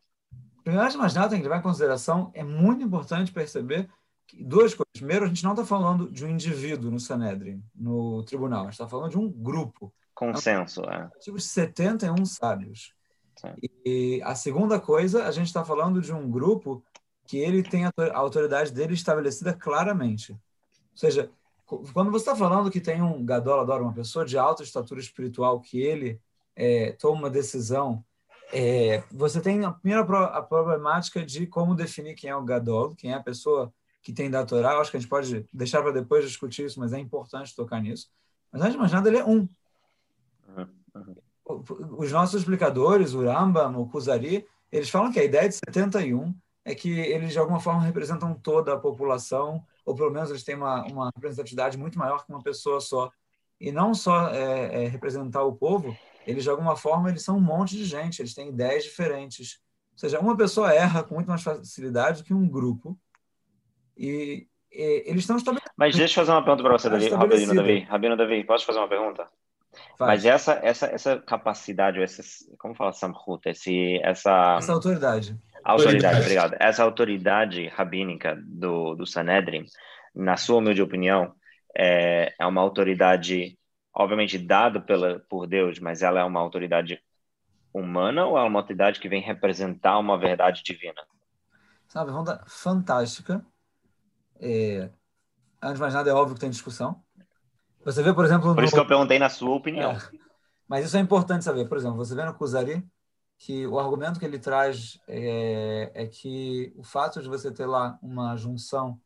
Primeiro de mais nada, tem que levar em consideração, é muito importante perceber que duas coisas. Primeiro, a gente não está falando de um indivíduo no Sanedrin, no tribunal, a gente está falando de um grupo. Consenso, é. Tipo de 71 sábios. Sim. E a segunda coisa, a gente está falando de um grupo que ele tem a autoridade dele estabelecida claramente. Ou seja, quando você está falando que tem um Gadol adora uma pessoa de alta estatura espiritual que ele é, toma uma decisão, é, você tem a primeira a problemática de como definir quem é o Gadol, quem é a pessoa que tem da Torá. Acho que a gente pode deixar para depois discutir isso, mas é importante tocar nisso. Mas antes de mais nada, ele é um. Os nossos explicadores, o Rambam, o Kuzari, eles falam que a ideia de 71 é que eles, de alguma forma, representam toda a população, ou pelo menos eles têm uma, uma representatividade muito maior que uma pessoa só. E não só é, é, representar o povo, eles, de alguma forma, eles são um monte de gente, eles têm ideias diferentes. Ou seja, uma pessoa erra com muito mais facilidade do que um grupo. E, e eles estão estabelecidos. Mas deixa eu fazer uma pergunta para você, Davi. Rabino Davi. Rabino Davi, posso fazer uma pergunta? Faz. Mas essa, essa, essa capacidade, essa, como fala Samhut, esse, essa... Essa autoridade Autoridade, obrigado. Essa autoridade rabínica do, do Sanedrin, na sua humilde opinião, é, é uma autoridade, obviamente, dada pela, por Deus, mas ela é uma autoridade humana ou é uma autoridade que vem representar uma verdade divina? É uma pergunta fantástica. É, antes de mais nada, é óbvio que tem discussão. Você vê, por exemplo... Por no... isso que eu perguntei na sua opinião. É, mas isso é importante saber. Por exemplo, você vê no Kuzari, que o argumento que ele traz é, é, que o fato de você ter lá uma junção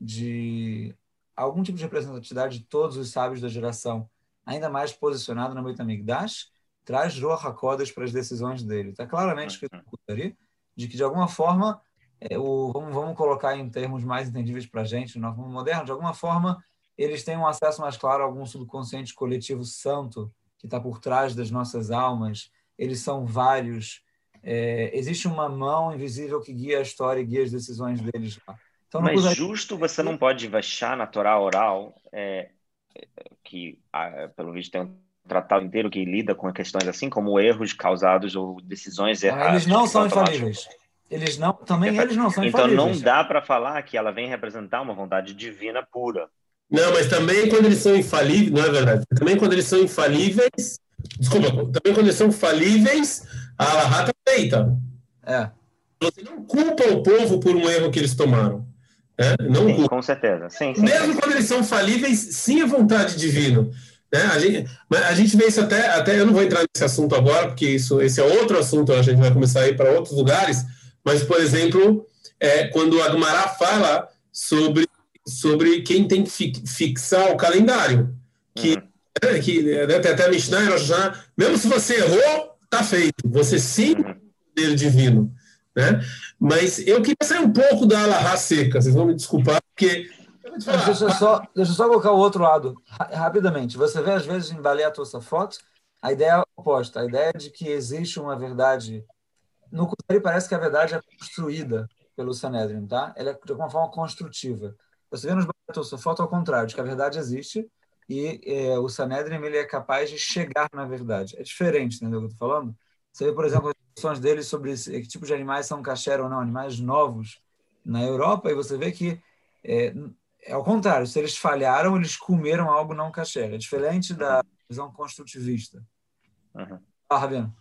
de algum tipo de representatividade de todos os sábios da geração, ainda mais posicionado no Beit HaMikdash, traz Ruach HaKodesh para as decisões dele. Está claramente escrito ali de que, de alguma forma, é, o, vamos, vamos colocar em termos mais entendíveis para a gente, no mundo moderno, de alguma forma, eles têm um acesso mais claro a algum subconsciente coletivo santo que está por trás das nossas almas, eles são vários. É, existe uma mão invisível que guia a história e guia as decisões deles lá. Então, Mas justo você não pode achar na Torá oral é, que pelo visto tem um tratado inteiro que lida com questões assim como erros causados ou decisões erradas. Eles não são infalíveis. Eles não, também eles não são então infalíveis. Então não dá para falar que ela vem representar uma vontade divina pura. Não, mas também quando eles são infalíveis, não é verdade. Também quando eles são infalíveis, desculpa, também quando eles são falíveis, a Allahá está feita. É. Você não culpa o povo por um erro que eles tomaram. Né? Não sim, com certeza. Sim, sim, Mesmo sim. quando eles são falíveis, sim é vontade divina. Né? A, gente, a gente vê isso até, até. Eu não vou entrar nesse assunto agora, porque isso, esse é outro assunto, a gente vai começar a ir para outros lugares. Mas, por exemplo, é, quando a Gumará fala sobre, sobre quem tem que fixar o calendário, que, uhum. É, que né, até a Mishnah já, mesmo se você errou, está feito. Você sim uhum. poder divino. Né? Mas eu queria sair um pouco da Alahá seca, vocês vão me desculpar, porque. Deixa eu, só, deixa eu só colocar o outro lado, rapidamente. Você vê, às vezes, em Balé foto a ideia é oposta, a ideia de que existe uma verdade. No Kutari parece que a verdade é construída pelo Sanedrin, tá? Ela é de alguma forma construtiva. Você vê nos Balé foto ao contrário, de que a verdade existe e é, o Sanedrin ele é capaz de chegar na verdade. É diferente, entendeu o que eu estou falando? Você vê, por exemplo, as discussões dele sobre que tipo de animais são kasher ou não, animais novos na Europa, e você vê que é, é ao contrário, se eles falharam, eles comeram algo não kasher. É diferente da visão construtivista. Uhum. Ah, Rabino.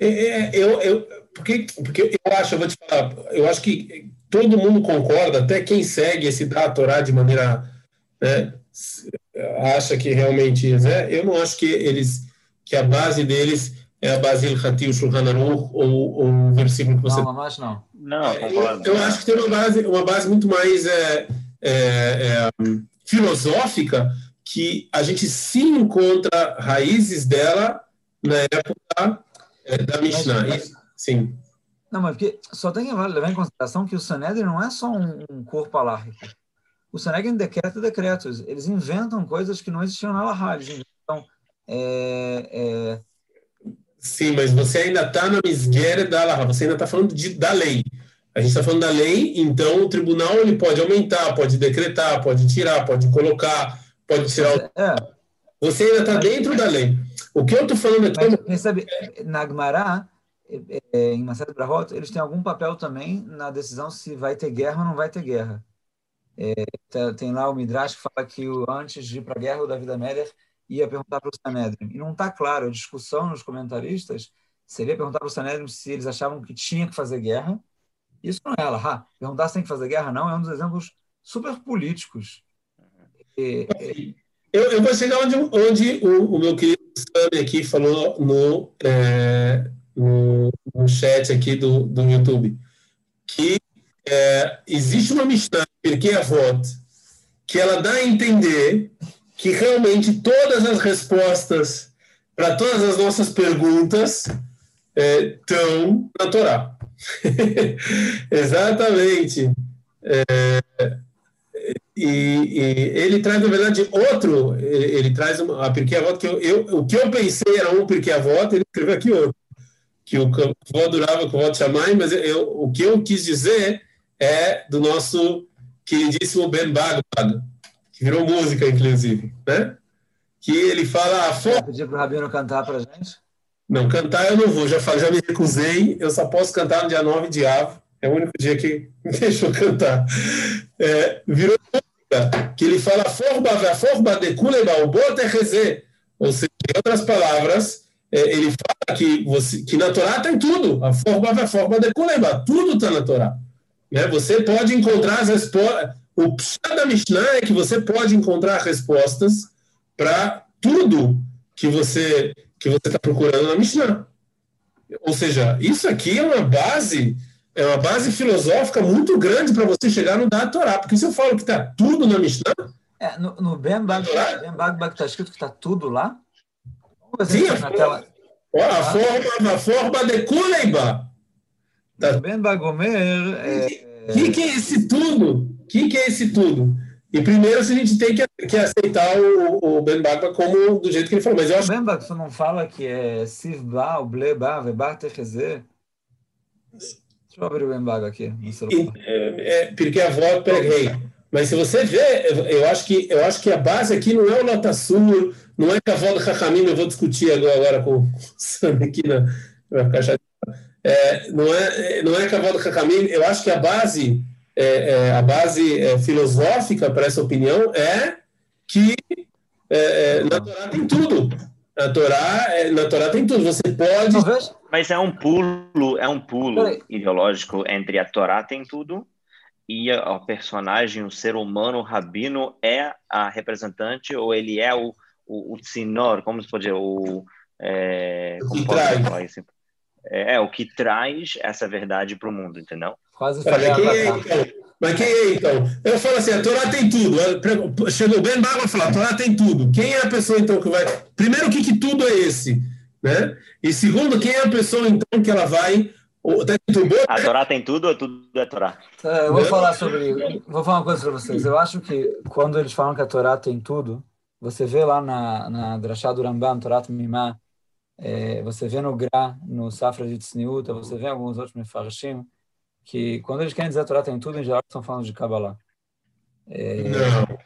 É, é, eu, eu, porque, porque eu acho, eu vou te falar, eu acho que todo mundo concorda, até quem segue esse da Torá de maneira né, acha que realmente é, eu não acho que eles que a base deles é a Basil Hatil Shulchan Aruch ou, ou o versículo que você... Não, mas não. Não, eu, eu acho que tem uma base, uma base muito mais é, é, é, filosófica que a gente sim encontra raízes dela na época é, da Mishnah. Mas, sim. Não, mas porque só tem que levar em consideração que o Sanedrin não é só um, um corpo alárrico. O Sanedrin decreta decretos. Eles inventam coisas que não existiam na. Eles inventam é, é, Sim, mas você ainda está na misguera da Alaha, você ainda está falando de, da lei. A gente está falando da lei, então o tribunal ele pode aumentar, pode decretar, pode tirar, pode colocar, pode tirar. É. Você ainda está dentro da lei. O que eu estou falando aqui. Mas, é sabe, na Agmará, é, é, em Marcelo Brahot, eles têm algum papel também na decisão se vai ter guerra ou não vai ter guerra. É, tem lá o Midrash que fala que antes de ir para a guerra, o David Améler ia perguntar para o Sanedrin. E não está claro, a discussão nos comentaristas seria perguntar para o Sanedrin se eles achavam que tinha que fazer guerra. Isso não é ela. Ah, perguntar se tem que fazer guerra, não, é um dos exemplos super políticos. E, eu, eu, vou chegar onde, onde o, o meu querido Sami aqui falou no, é, no, no, chat aqui do, do YouTube, que é, existe uma Mishnah, porque é voto, que ela dá a entender que realmente todas as respostas para todas as nossas perguntas estão é, na Torá. Exatamente. É, e, e, ele traz, na verdade, outro, ele, ele traz uma, a Pirkei Avot, que eu, eu, o que eu pensei era um Pirkei Avot, ele escreveu aqui outro, que o avô durava com o voto Shammai, mas eu, o que eu quis dizer é do nosso queridíssimo Ben Bagdad, que virou música, inclusive, né? Que ele fala... Vou pedir para o Rabino cantar para a gente? Não, cantar eu não vou, já, já me recusei, eu só posso cantar no dia 9 de Avo, é o único dia que me deixou cantar. É, virou música, que ele fala forba forba de kuleba o ou seja, em outras palavras, é, ele fala que, você, que na Torá tem tudo, a forma forma de kuleba, tudo está na Torá. Né? Você pode encontrar as respostas o pshat da Mishnah é que você pode encontrar respostas para tudo que você que você está procurando na Mishnah. Ou seja, isso aqui é uma base é uma base filosófica muito grande para você chegar no da Torá. Porque se eu falo que está tudo na Mishnah... É, no, no Ben Bagbag está escrito que está tudo lá? Sim, a, forma, tela... a, forma, a forma de Kuleiba. Tá. Ben Bagomer... O que, que é esse tudo? O que, que é esse tudo? E primeiro a gente tem que, que aceitar o, o Ben Bakba como do jeito que ele falou. Mas eu acho... Ben Bakba, você não fala que é Sivba, o Bleba, Vebar, Techezé? Deixa eu abrir o Ben Bakba aqui. É, é, porque a avó peguei. Mas se você vê, eu acho que, eu acho que a base aqui não é o Lotasur, não é Cavalo Hakamim, eu vou discutir agora, com o Sam aqui na, na caixa. É, não, é, não é Cavalo Hakamim, eu acho que a base, é, é, a base é, filosófica para essa opinião é que é, é, na Torá tem tudo. Na Torá, na Torá tem tudo. Você pode. Mas é um pulo, é um pulo ideológico entre a Torá tem tudo e o personagem, o ser humano, o rabino, é a representante ou ele é o, o, o sinor, como se pode dizer, o... É, o que traz. Assim? É, é, o que traz essa verdade para o mundo, entendeu? Quase falei é, então? Mas quem é, então? Eu falo assim, a Torá tem tudo. Chegou bem Barba e falou, a Torá tem tudo. Quem é a pessoa, então, que vai... Primeiro, o que, que tudo é esse? Né? E segundo, quem é a pessoa, então, que ela vai a Torá tem tudo ou tudo é Torá? É, eu vou falar sobre. Vou falar uma coisa para vocês. Eu acho que quando eles falam que a Torá tem tudo, você vê lá na, na Drashá do Rambam, Torá Mimá, é, você vê no Gra, no Safra de Tzniuta, você vê alguns outros Mefarshim, que quando eles querem dizer a Torá tem tudo, em geral estão falando de Kabbalah. É... Não.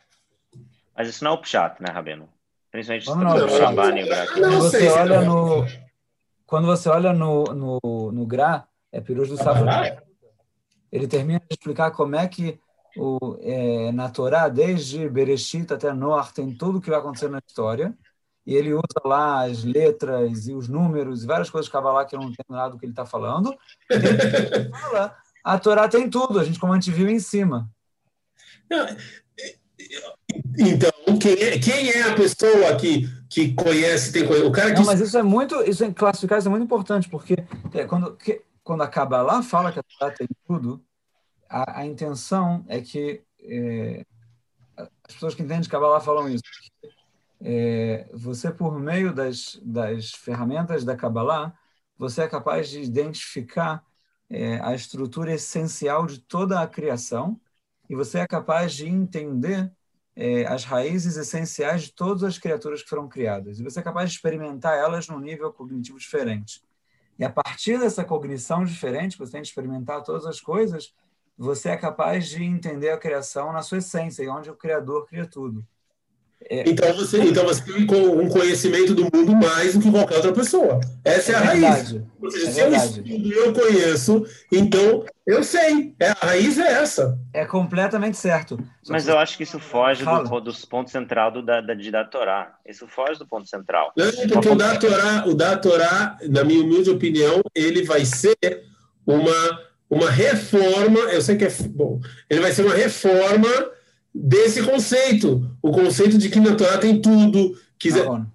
Mas isso não é o Pshat, né, Rabino? Principalmente não, não, no Ramban e o Gra. Quando você olha no, quando você olha no, no, no Gra, é Pirus do Safra. Ele termina de explicar como é que o, é, na Torá, desde Bereshit até Noach, tem tudo o que vai acontecer na história. E ele usa lá as letras e os números e várias coisas de Kabbalah que eu não entendo nada do que ele está falando. Ele fala, a Torá tem tudo, a gente, como a gente viu em cima. Então, quem é, quem é a pessoa que, que conhece, tem O cara que... Não, mas isso é muito, isso é classificar isso é muito importante, porque é, quando, que, quando a Kabbalah fala que a Torá tem tudo, a, a intenção é que é, as pessoas que entendem de Kabbalah falam isso. É, você, por meio das, das ferramentas da Kabbalah, você é capaz de identificar é, a estrutura essencial de toda a criação e você é capaz de entender é, as raízes essenciais de todas as criaturas que foram criadas. E você é capaz de experimentar elas num nível cognitivo diferente. E a partir dessa cognição diferente, você tem de experimentar todas as coisas, você é capaz de entender a criação na sua essência, e onde o Criador cria tudo. É... Então, você, então você tem um conhecimento do mundo mais do que qualquer outra pessoa. Essa é, é a raiz. Ou seja, é se eu estudo eu conheço, então eu sei. É, a raiz é essa. É completamente certo. Mas eu acho que isso foge do, dos pontos central do, da, da, de da Torá. Isso foge do ponto central. Não, porque o da, Torá, o da Torá, na minha humilde opinião, ele vai ser uma, uma reforma. Eu sei que é bom. Ele vai ser uma reforma desse conceito. O conceito de que na Torá tem tudo. Que ah,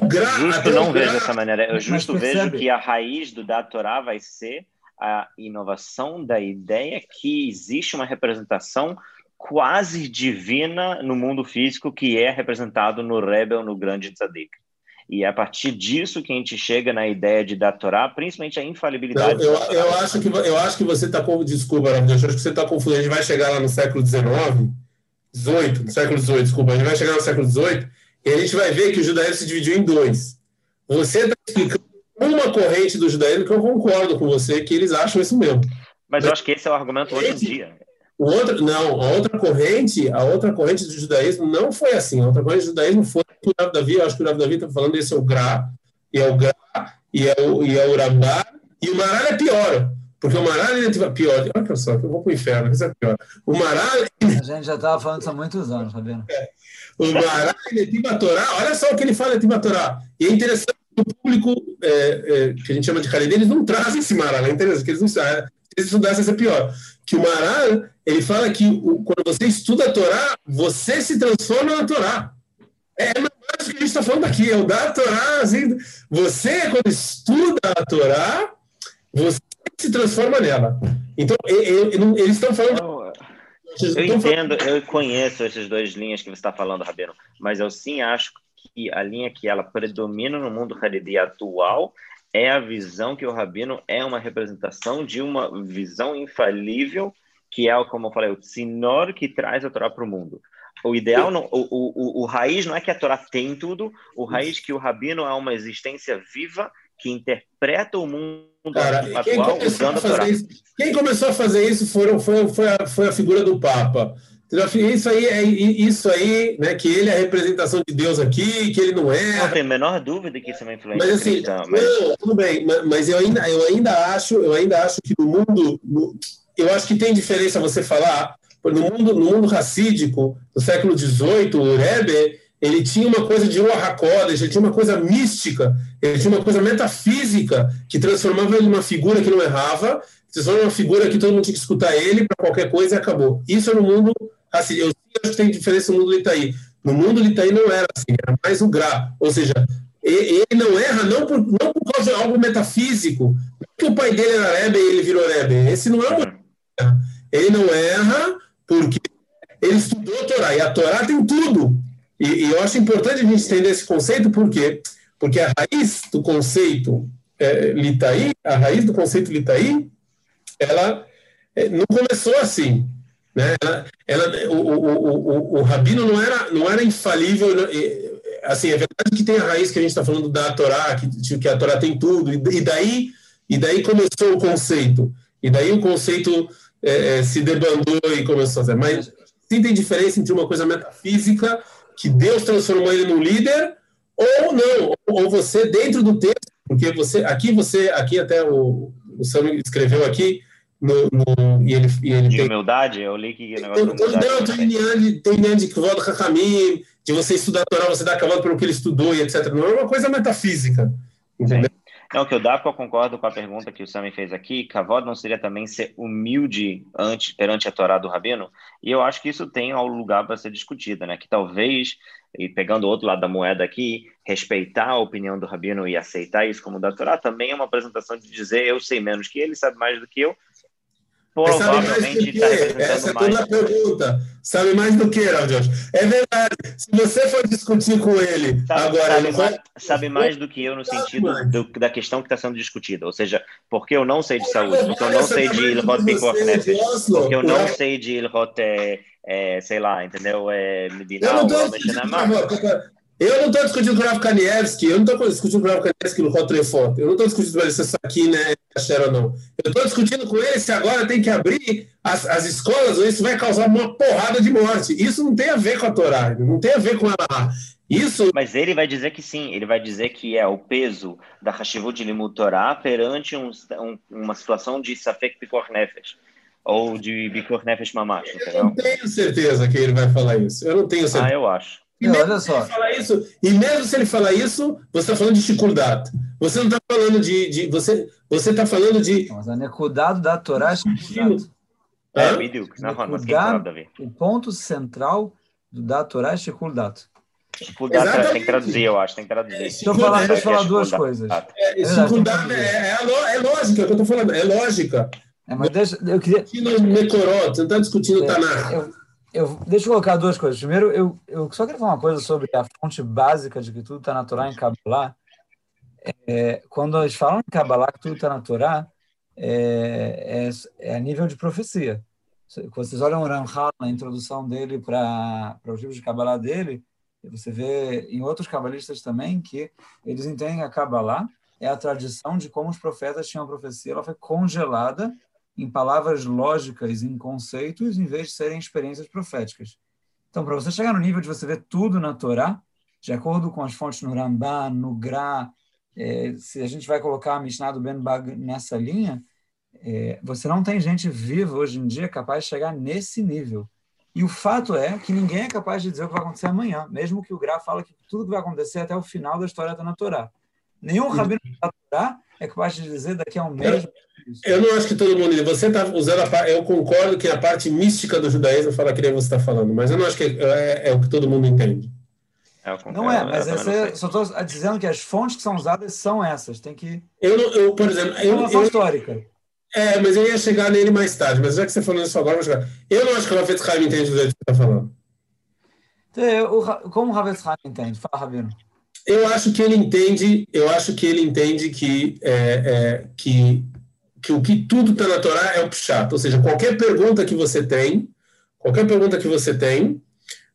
eu gra... justo não vejo dessa maneira. Eu justo vejo que a raiz do da Torá vai ser a inovação da ideia que existe uma representação quase divina no mundo físico que é representado no Rebel, no grande Tzadik. E é a partir disso que a gente chega na ideia de da Torá, principalmente a infalibilidade. eu, eu, acho que, eu acho que você está com. Desculpa, eu acho que você está confundindo. A gente vai chegar lá no século XIX 18, no século XVIII, desculpa, a gente vai chegar no século XVIII e a gente vai ver que o judaísmo se dividiu em dois. Você está explicando uma corrente do judaísmo que eu concordo com você, que eles acham isso mesmo. Mas eu acho que esse é o argumento hoje em dia. O outro, não, a outra corrente, a outra corrente do judaísmo não foi assim. A outra corrente do judaísmo foi o Rav Davi, eu acho que o Rav Davi está falando esse é o Gra, e é o Gra, e é o, e é o Rabá, e o Maral é pior. Porque o Maral ele é pior. Olha só, eu vou para o inferno, isso é pior. O Maral. A gente já estava falando isso há muitos anos, tá vendo? É. O Maral é Torá, olha só o que ele fala de Torá. E é interessante que o público, é, é, que a gente chama de Khalid, eles não trazem esse Maral, é interessante, que eles não sabem. Se eles estudassem, isso é pior. Que o Maral, ele fala que o, quando você estuda a Torá, você se transforma na Torá. É mais o que a gente está falando aqui, é o da Torá. Assim, você, quando estuda a Torá, você se transforma nela. Então, eles estão falando. Eu entendo, eu conheço essas duas linhas que você está falando, Rabino, mas eu sim acho que a linha que ela predomina no mundo Haredi atual é a visão que o Rabino é uma representação de uma visão infalível, que é, como eu falei, o sinor que traz a Torá para o mundo. O ideal, não, o, o, o, o raiz não é que a Torá tem tudo, o raiz que o Rabino é uma existência viva que interpreta o mundo Cara, atual usando a Torá. Isso, quem começou a fazer isso foram, foi, foi, a, foi a figura do Papa. Isso aí é isso aí, né? Que ele é a representação de Deus aqui, que ele não é. Não tem a menor dúvida que isso é uma influência mas, assim, cristã. Mas... Não, tudo bem, mas eu ainda, eu ainda acho, eu ainda acho que no mundo, eu acho que tem diferença você falar no mundo, no mundo racídico do século XVIII, o Rebbe, ele tinha uma coisa de Oahakodesh, ele tinha uma coisa mística, ele tinha uma coisa metafísica que transformava ele numa figura que não errava, transformava uma figura que todo mundo tinha que escutar ele para qualquer coisa e acabou. Isso é no mundo assim, eu acho que tem diferença no mundo Litaí. No mundo Litaí não era assim, era mais o Gra, ou seja, ele não erra não por, não por causa de algo metafísico, que o pai dele era Rebbe e ele virou Rebbe, esse não é o ele não erra porque ele estudou a Torá, e a Torá tem tudo. E, e, eu acho importante a gente entender esse conceito, por quê? Porque a raiz do conceito é, Litaí, a raiz do conceito Litaí, ela é, não começou assim. Né? Ela, ela, o, o, o, o, rabino não era, não era infalível. Assim, é verdade que tem a raiz que a gente está falando da Torá, que, que a Torá tem tudo, e daí, e daí começou o conceito. E daí o conceito é, é, se debandou e começou a fazer. Mas sim tem diferença entre uma coisa metafísica, que Deus transformou ele num líder, ou não, ou você dentro do texto, porque você aqui você aqui até o, o Sam escreveu aqui no, no, e ele, e ele de tem, humildade, eu li que negócio de humildade. Não, tem linha de Kvod Hakamim, de você estudar a Torá, você dar cavalo pelo que ele estudou e etc. Não é uma coisa metafísica, entendeu? Sim. Não, que eu dá, eu concordo com a pergunta que o Sami fez aqui. Kavod não seria também ser humilde ante, perante a Torá do Rabino? E eu acho que isso tem ao lugar para ser discutido, né? Que talvez, e pegando o outro lado da moeda aqui, respeitar a opinião do Rabino e aceitar isso como da Torá também é uma apresentação de dizer eu sei menos que ele, sabe mais do que eu, provavelmente está representando Essa é mais. É toda a pergunta. Sabe mais do que, Raul É verdade. Se você for discutir com ele sabe, agora... Sabe, mais, sabe mais do que eu no sentido do, da questão que está sendo discutida. Ou seja, porque eu não sei de saúde, porque eu não sei de Ilhot Pikor Nefesh, porque eu não sei de Ilhot, é, é, sei lá, entendeu? É, Medinal, eu não estou discutindo com o Rav Kanievski, eu não estou discutindo com o Rav Kanievski no Rotrefort, eu não estou discutindo com ele se essa aqui né, é ou não. Eu estou discutindo com ele se agora tem que abrir as, as escolas ou isso vai causar uma porrada de morte. Isso não tem a ver com a Torá, não tem a ver com ela Isso... Mas ele vai dizer que sim, ele vai dizer que é o peso da Hashivut de Limut Torá perante um, um, uma situação de Safek Pikor Nefesh ou de Bikor Nefesh Mamash, Eu não tenho certeza que ele vai falar isso. Eu não tenho certeza. Ah, eu acho. E mesmo, olha só. Se ele isso, e mesmo se ele falar isso, você está falando de Shikurdat. Você não está falando de, de. você você está falando de. Mas a Nekudado da Torá é Shikurdat. É. Na O ponto central do da Torá é Shikurdat. Shikurdat tem que traduzir, eu acho. Tem que traduzir. Deixa eu falar, deixa eu falar duas coisas. É, Shikurdat é, é, é, lógica, é o que eu estou falando. É lógica. É, mas deixa, eu queria. Discutindo Mekorot, você não está discutindo é, Tanar. Eu, eu, deixa eu colocar duas coisas. Primeiro, eu, eu só queria falar uma coisa sobre a fonte básica de que tudo está na Torá em Kabbalah. É, quando eles falam em Kabbalah que tudo está na Torá, é, é, é, a nível de profecia. Quando vocês olham o Ramchal na introdução dele para os livros de Kabbalah dele, você vê em outros cabalistas também que eles entendem a Kabbalah é a tradição de como os profetas tinham a profecia, ela foi congelada em palavras lógicas, em conceitos, em vez de serem experiências proféticas. Então, para você chegar no nível de você ver tudo na Torá, de acordo com as fontes no Rambam, no Gra, é, se a gente vai colocar a Mishnah do Ben Bag nessa linha, é, você não tem gente viva hoje em dia capaz de chegar nesse nível. E o fato é que ninguém é capaz de dizer o que vai acontecer amanhã, mesmo que o Gra fala que tudo que vai acontecer até o final da história está na Torá. Nenhum rabino da Torá é capaz de dizer daqui a um mês. Eu, eu não acho que todo mundo. Você está usando a Eu concordo que a parte mística do judaísmo fala que nem você está falando, mas eu não acho que é, é, é o que todo mundo entende. É, não é, mas esse, só estou dizendo que as fontes que são usadas são essas. Tem que. Eu, não, eu por exemplo. É uma eu, histórica. É, mas eu ia chegar nele mais tarde. Mas já que você falou isso agora, eu vou chegar. Eu não acho que o Ravetz Haim entende do jeito que você está falando. Então, como o Ravetz Haim entende? Fala, Rabino. Eu acho que ele entende, eu acho que ele entende que, é, é, que, que o que tudo está na Torá é o pshat, ou seja, qualquer pergunta que você tem, qualquer pergunta que você tem,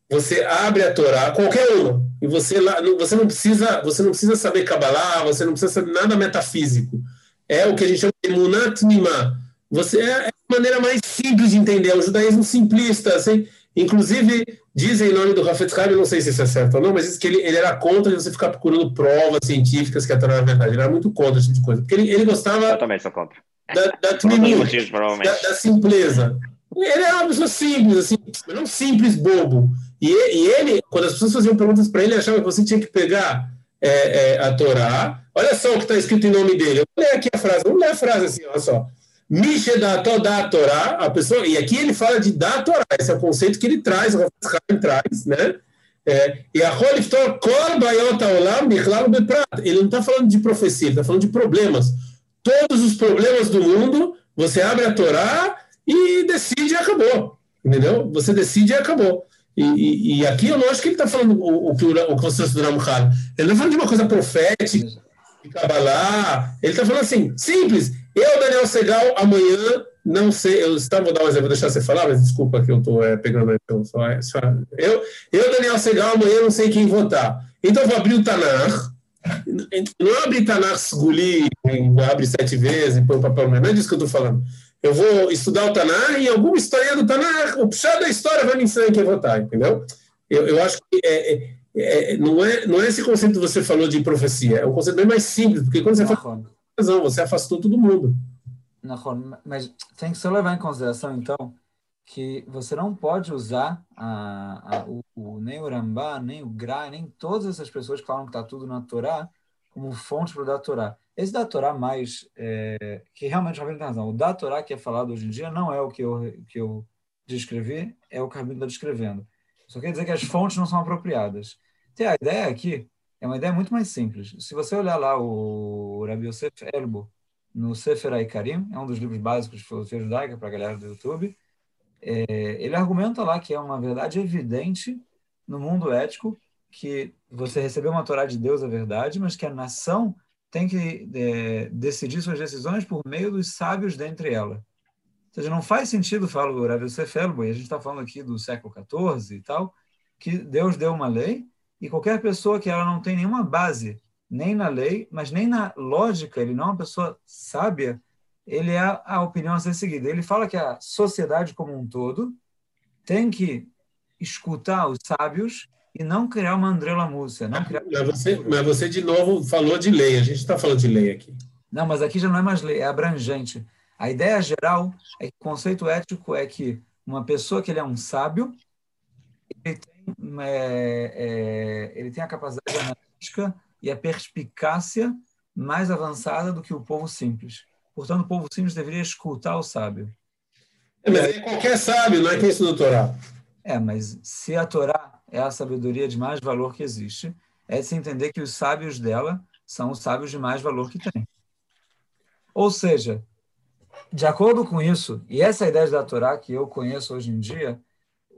você abre a Torá, qualquer uma, e você lá, você não precisa, você não precisa saber Kabbalah, você não precisa saber nada metafísico. É o que a gente chama de munat nima. Você é, é a maneira mais simples de entender, é o judaísmo simplista, assim, Inclusive, dizem em nome do Rafet Haim, não sei se isso é certo ou não, mas diz que ele, ele era contra você ficar procurando provas científicas que a Torá é verdade. Ele era muito contra esse tipo de coisa. Porque ele, ele gostava. Eu também sou contra. Da, da, da, da simpleza. Ele era uma pessoa simples, assim, não simples bobo. E, e ele, quando as pessoas faziam perguntas para ele, achava que você tinha que pegar é, é, a Torá. Olha só o que está escrito em nome dele. Vou ler aqui a frase, vamos ler a frase assim, olha só. Misha da Torá, a pessoa, e aqui ele fala de da Torá, esse é o conceito que ele traz, o Rafael traz, né? É, e a Holiftor Kol Bayota Olam Bichlal Beprat. Ele não está falando de profecia, ele está falando de problemas. Todos os problemas do mundo, você abre a Torá e decide e acabou. Entendeu? Você decide e acabou. E, e, e aqui eu não acho que ele está falando o, o, que o, do Ramchal. Ele não está falando de uma coisa profética, de Kabbalah. Ele está falando assim, simples. Eu, Daniel Segal, amanhã, não sei, eu tá, vou dar um exemplo, vou deixar você falar, mas desculpa que eu estou é, pegando aí. Então, só, é, só, eu, eu, Daniel Segal, amanhã não sei quem votar. Então eu vou abrir o Tanar. Não abre Tanar Sguli, abre sete vezes e põe o papel, não é disso que eu estou falando eu vou estudar o Tanar e alguma história do Tanar, o puxar da história vai me ensinar quem votar, entendeu? Eu, eu acho que é, é, é, não, é, não é esse conceito que você falou de profecia, é um conceito bem mais simples, porque quando você fala razão, você afastou todo mundo. Mas tem que só levar em consideração, então, que você não pode usar a, a, o, o, nem o Rambá, nem o Gra, nem todas essas pessoas que falam que está tudo na Torá como fonte para o da Torá. Esse da Torá mais, é, que realmente o Rabino tem razão, o da Torá que é falado hoje em dia não é o que eu, que eu descrevi, é o que o Rabino está descrevendo. Só quer dizer que as fontes não são apropriadas. Tem a ideia aqui, é uma ideia muito mais simples. Se você olhar lá o Rabi Yosef Elbo, no Sefer Aikarim, é um dos livros básicos de filosofia judaica para a galera do YouTube, é, ele argumenta lá que é uma verdade evidente no mundo ético que você recebeu uma Torá de Deus, é verdade, mas que a nação tem que é, decidir suas decisões por meio dos sábios dentre ela. Ou seja, não faz sentido, fala o Yosef Elbo, e a gente está falando aqui do século XIV e tal, que Deus deu uma lei e qualquer pessoa que ela não tem nenhuma base, nem na lei, mas nem na lógica, ele não é uma pessoa sábia, ele é a opinião a ser seguida. Ele fala que a sociedade como um todo tem que escutar os sábios e não criar uma Andrela Múcia. Não criar... mas, você, mas você, de novo, falou de lei. A gente está falando de lei aqui. Não, mas aqui já não é mais lei, é abrangente. A ideia geral é que o conceito ético é que uma pessoa que ele é um sábio, ele tem, é, é, ele tem a capacidade analítica e a perspicácia mais avançada do que o povo simples. Portanto, o povo simples deveria escutar o sábio. É, mas é qualquer sábio, não é quem estuda a Torá. É, mas se a Torá é a sabedoria de mais valor que existe, é se entender que os sábios dela são os sábios de mais valor que tem. Ou seja, de acordo com isso, e essa é ideia da Torá que eu conheço hoje em dia,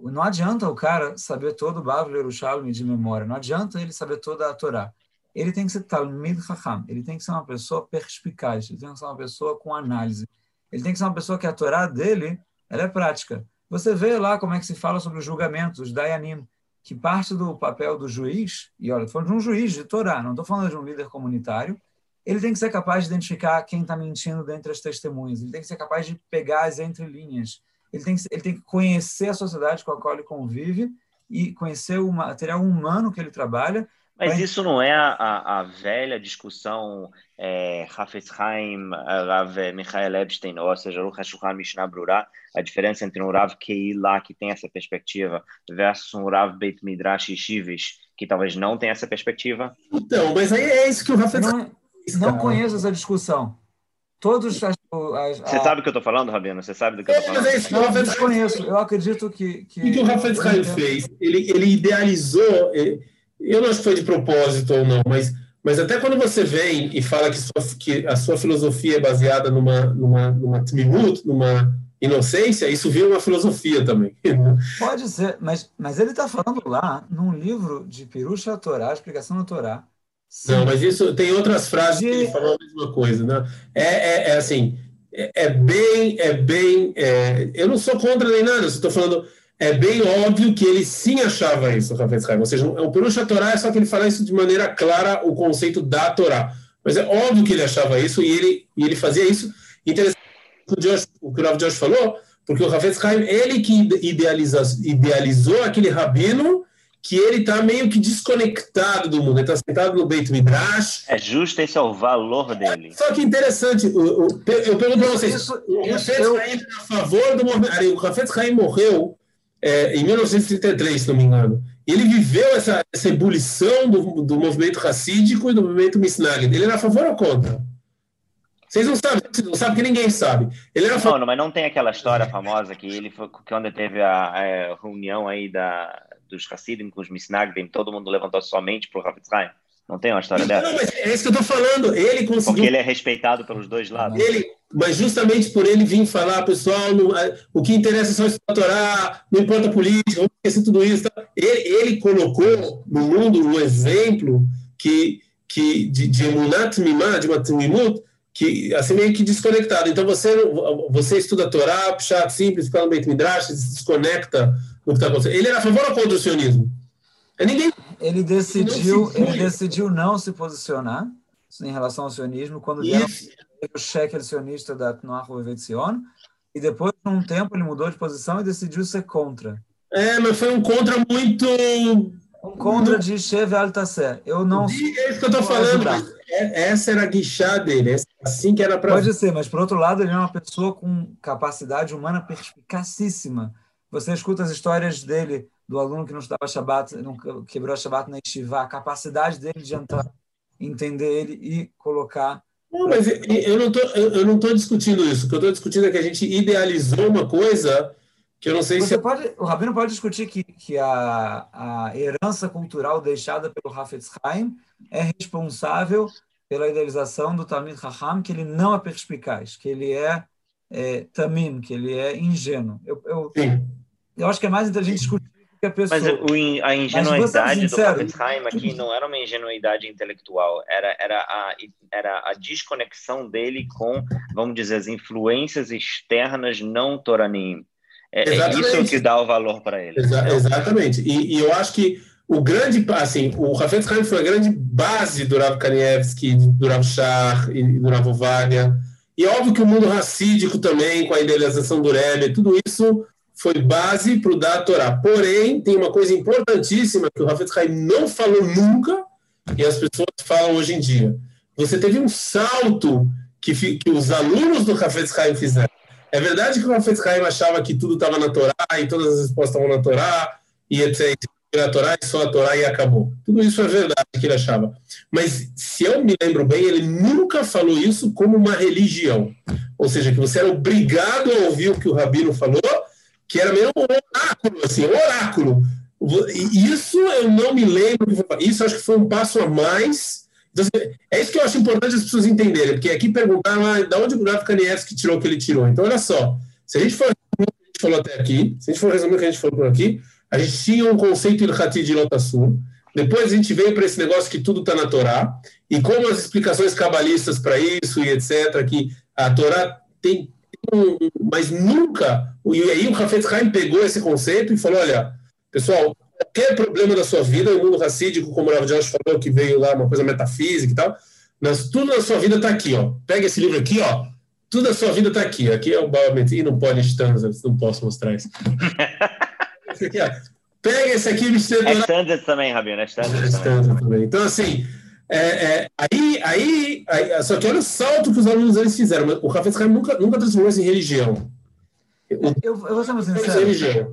não adianta o cara saber todo o Bavle Yerushalmi de memória, não adianta ele saber toda a Torá. Ele tem que ser Talmid Chacham, ele tem que ser uma pessoa perspicaz, ele tem que ser uma pessoa com análise, ele tem que ser uma pessoa que a Torá dele ela é prática. Você vê lá como é que se fala sobre os julgamentos, os Dayanim que parte do papel do juiz, e olha, estou falando de um juiz de Torá, não estou falando de um líder comunitário, ele tem que ser capaz de identificar quem está mentindo dentre as testemunhas, ele tem que ser capaz de pegar as entrelinhas, ele tem, que, ele tem que conhecer a sociedade com a qual ele convive e conhecer o material humano que ele trabalha mas isso não é a, a, a velha discussão é, Hafez Haim, Rav Michael Epstein, ou seja, o Hashukhan Mishnah Brurah, a diferença entre um Rav Keilah, que tem essa perspectiva, versus um Rav Beit Midrash Shivish, que talvez não tenha essa perspectiva? Então, mas aí é isso que o Hafez Não, não conheço essa discussão. Todos as, as, Você sabe do que eu estou falando, Rabino? Você sabe do que eu estou falando? É isso eu desconheço. Eu acredito que... que... O que o Rafael Haim fez? Ele, ele idealizou... Ele eu não acho que foi de propósito ou não, mas, mas até quando você vem e fala que, sua, que a sua filosofia é baseada numa, numa, numa tmimut, numa inocência, isso vira uma filosofia também. Pode ser, mas, mas ele está falando lá num livro de Pirusha Torá, explicação da Torá. Sim. Não, mas isso tem outras frases de... que ele falou a mesma coisa. Né? É, é, é assim, é, bem, é bem. É, eu não sou contra nem nada, eu estou falando é bem óbvio que ele sim achava isso, Rafael Haim. Ou seja, o Perusha Torá é só que ele fala isso de maneira clara, o conceito da Torá. Mas é óbvio que ele achava isso e ele, e ele fazia isso. Interessante o, que o Rav Josh falou, porque o Hafez Haim, ele que idealiza, idealizou aquele rabino que ele está meio que desconectado do mundo, ele está sentado no Beit Midrash. É justo, esse é o valor dele. Só que interessante, eu, eu pergunto para vocês, isso, o Hafez eu... Haim é a favor do movimento, o Hafez Haim morreu é, em 1933, se não me engano. Ele viveu essa, essa ebulição do, do movimento racídico e do movimento Misnagid. Ele era a favor ou contra? Vocês não sabem, vocês não sabem que ninguém sabe. Ele era não, não, mas não tem aquela história famosa que ele foi quando teve a, a reunião aí da, dos Hassidim com os Misnagdim, todo mundo levantou somente para o Hafetz Não tem uma história não, dessa? Não, mas é isso que eu estou falando. Ele conseguiu. Porque ele é respeitado pelos dois lados. Ele, mas justamente por ele vir falar, pessoal, não, o que interessa é só estudar não importa a política, vamos esquecer tudo isso. Tá? Ele, ele colocou no mundo um exemplo que, que de, de emunat mimá, de uma tmimut, que assim meio que desconectado. Então você você estuda a Torá, Pshat simples, no Beit Midrash, se desconecta do que está acontecendo. Ele era a favor ou contra o sionismo? É ninguém. Ele decidiu, ele decidiu não se posicionar em relação ao sionismo quando deram o cheque sionista da Tnoach Zion, e depois de um tempo ele mudou de posição e decidiu ser contra. É, mas foi um contra muito um contra de Cheve Altacer. Eu não. É isso que eu estou falando. É, essa era a guichá dele. Assim que era para. Pode ser, mas por outro lado, ele é uma pessoa com capacidade humana perspicacíssima. Você escuta as histórias dele, do aluno que não estava Shabbat, não quebrou a Shabbat na Estivá, a capacidade dele de entrar, entender ele e colocar. Não, mas eu não tô, eu não estou discutindo isso. O que eu estou discutindo é que a gente idealizou uma coisa que eu não sei Você se. Pode, o Rabino pode discutir que, que a, a herança cultural deixada pelo Hafetz Haim é responsável pela idealização do Talmud Raham, que ele não é perspicaz, que ele é, é tamim, que ele é ingênuo. Eu, eu, eu acho que é mais inteligente discutir que a pessoa... Mas o, a ingenuidade do Hafetz Haim aqui não era uma ingenuidade intelectual, era, era, a, era a desconexão dele com, vamos dizer, as influências externas não toranim é, é isso que dá o valor para ele. Exa exatamente. E, e, eu acho que o grande, assim, o Rafael Haim foi a grande base do Rav Kanievski, do Rav Shach e do Rav Wagner. E óbvio que o mundo racídico também, com a idealização do Rebbe, tudo isso foi base para o da Torá. Porém, tem uma coisa importantíssima que o Rafael Haim não falou nunca e as pessoas falam hoje em dia. Você teve um salto que, que os alunos do Rafael Haim fizeram. É verdade que o Rafetz Haim achava que tudo estava na Torá e todas as respostas estavam na Torá e etc. A Torá e só a Torá e acabou. Tudo isso é verdade que ele achava. Mas, se eu me lembro bem, ele nunca falou isso como uma religião. Ou seja, que você era obrigado a ouvir o que o Rabino falou, que era meio um oráculo, assim, um oráculo. Isso eu não me lembro. Isso acho que foi um passo a mais então, assim, é isso que eu acho importante as pessoas entenderem, porque aqui perguntaram ah, de onde o Rav Kanievski tirou o que ele tirou. Então, olha só, se a gente for resumir o que a gente falou até aqui, se a gente for resumir o que a gente falou por aqui, a gente tinha um conceito ilhati de Lotassur, depois a gente veio para esse negócio que tudo está na Torá, e como as explicações cabalistas para isso e etc., que a Torá tem, mas nunca, e aí o Rafet Haim pegou esse conceito e falou, olha, pessoal, qualquer problema da sua vida, o mundo racídico, como o Rav Josh falou, que veio lá, uma coisa metafísica e tal, mas tudo na sua vida está aqui, ó. Pega esse livro aqui, ó. Tudo na sua vida está aqui. Aqui é o Bauer e não pode Stanzas, não posso mostrar isso. esse aqui, ó. Pega esse aqui, Mr. É Stanzas também, Rabino, é Stanzas é também. também. Então, assim, é, é, aí, aí, aí, só que olha o salto que os alunos eles fizeram. O Rafael nunca, nunca transformou isso em religião. Eu, eu vou ser muito sincero.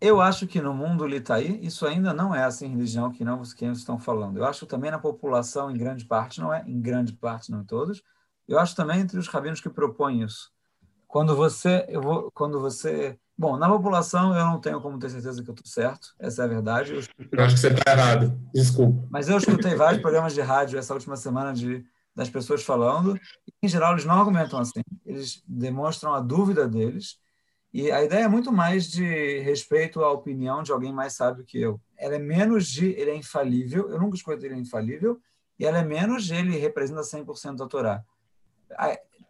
Eu acho que no mundo litaí isso ainda não é assim religião que não que estão falando. Eu acho também na população em grande parte não é, em grande parte não em todos. Eu acho também entre os rabinos que propõem isso. Quando você eu vou quando você bom na população eu não tenho como ter certeza que eu estou certo. Essa é a verdade. Eu, eu acho que você está errado. Desculpa. Mas eu escutei vários programas de rádio essa última semana de das pessoas falando. E, em geral eles não argumentam assim. Eles demonstram a dúvida deles e a ideia é muito mais de respeito à opinião de alguém mais sábio que eu. Ela é menos de ele é infalível, eu nunca escolhi ele é infalível, e ela é menos de ele representa 100% da Torá.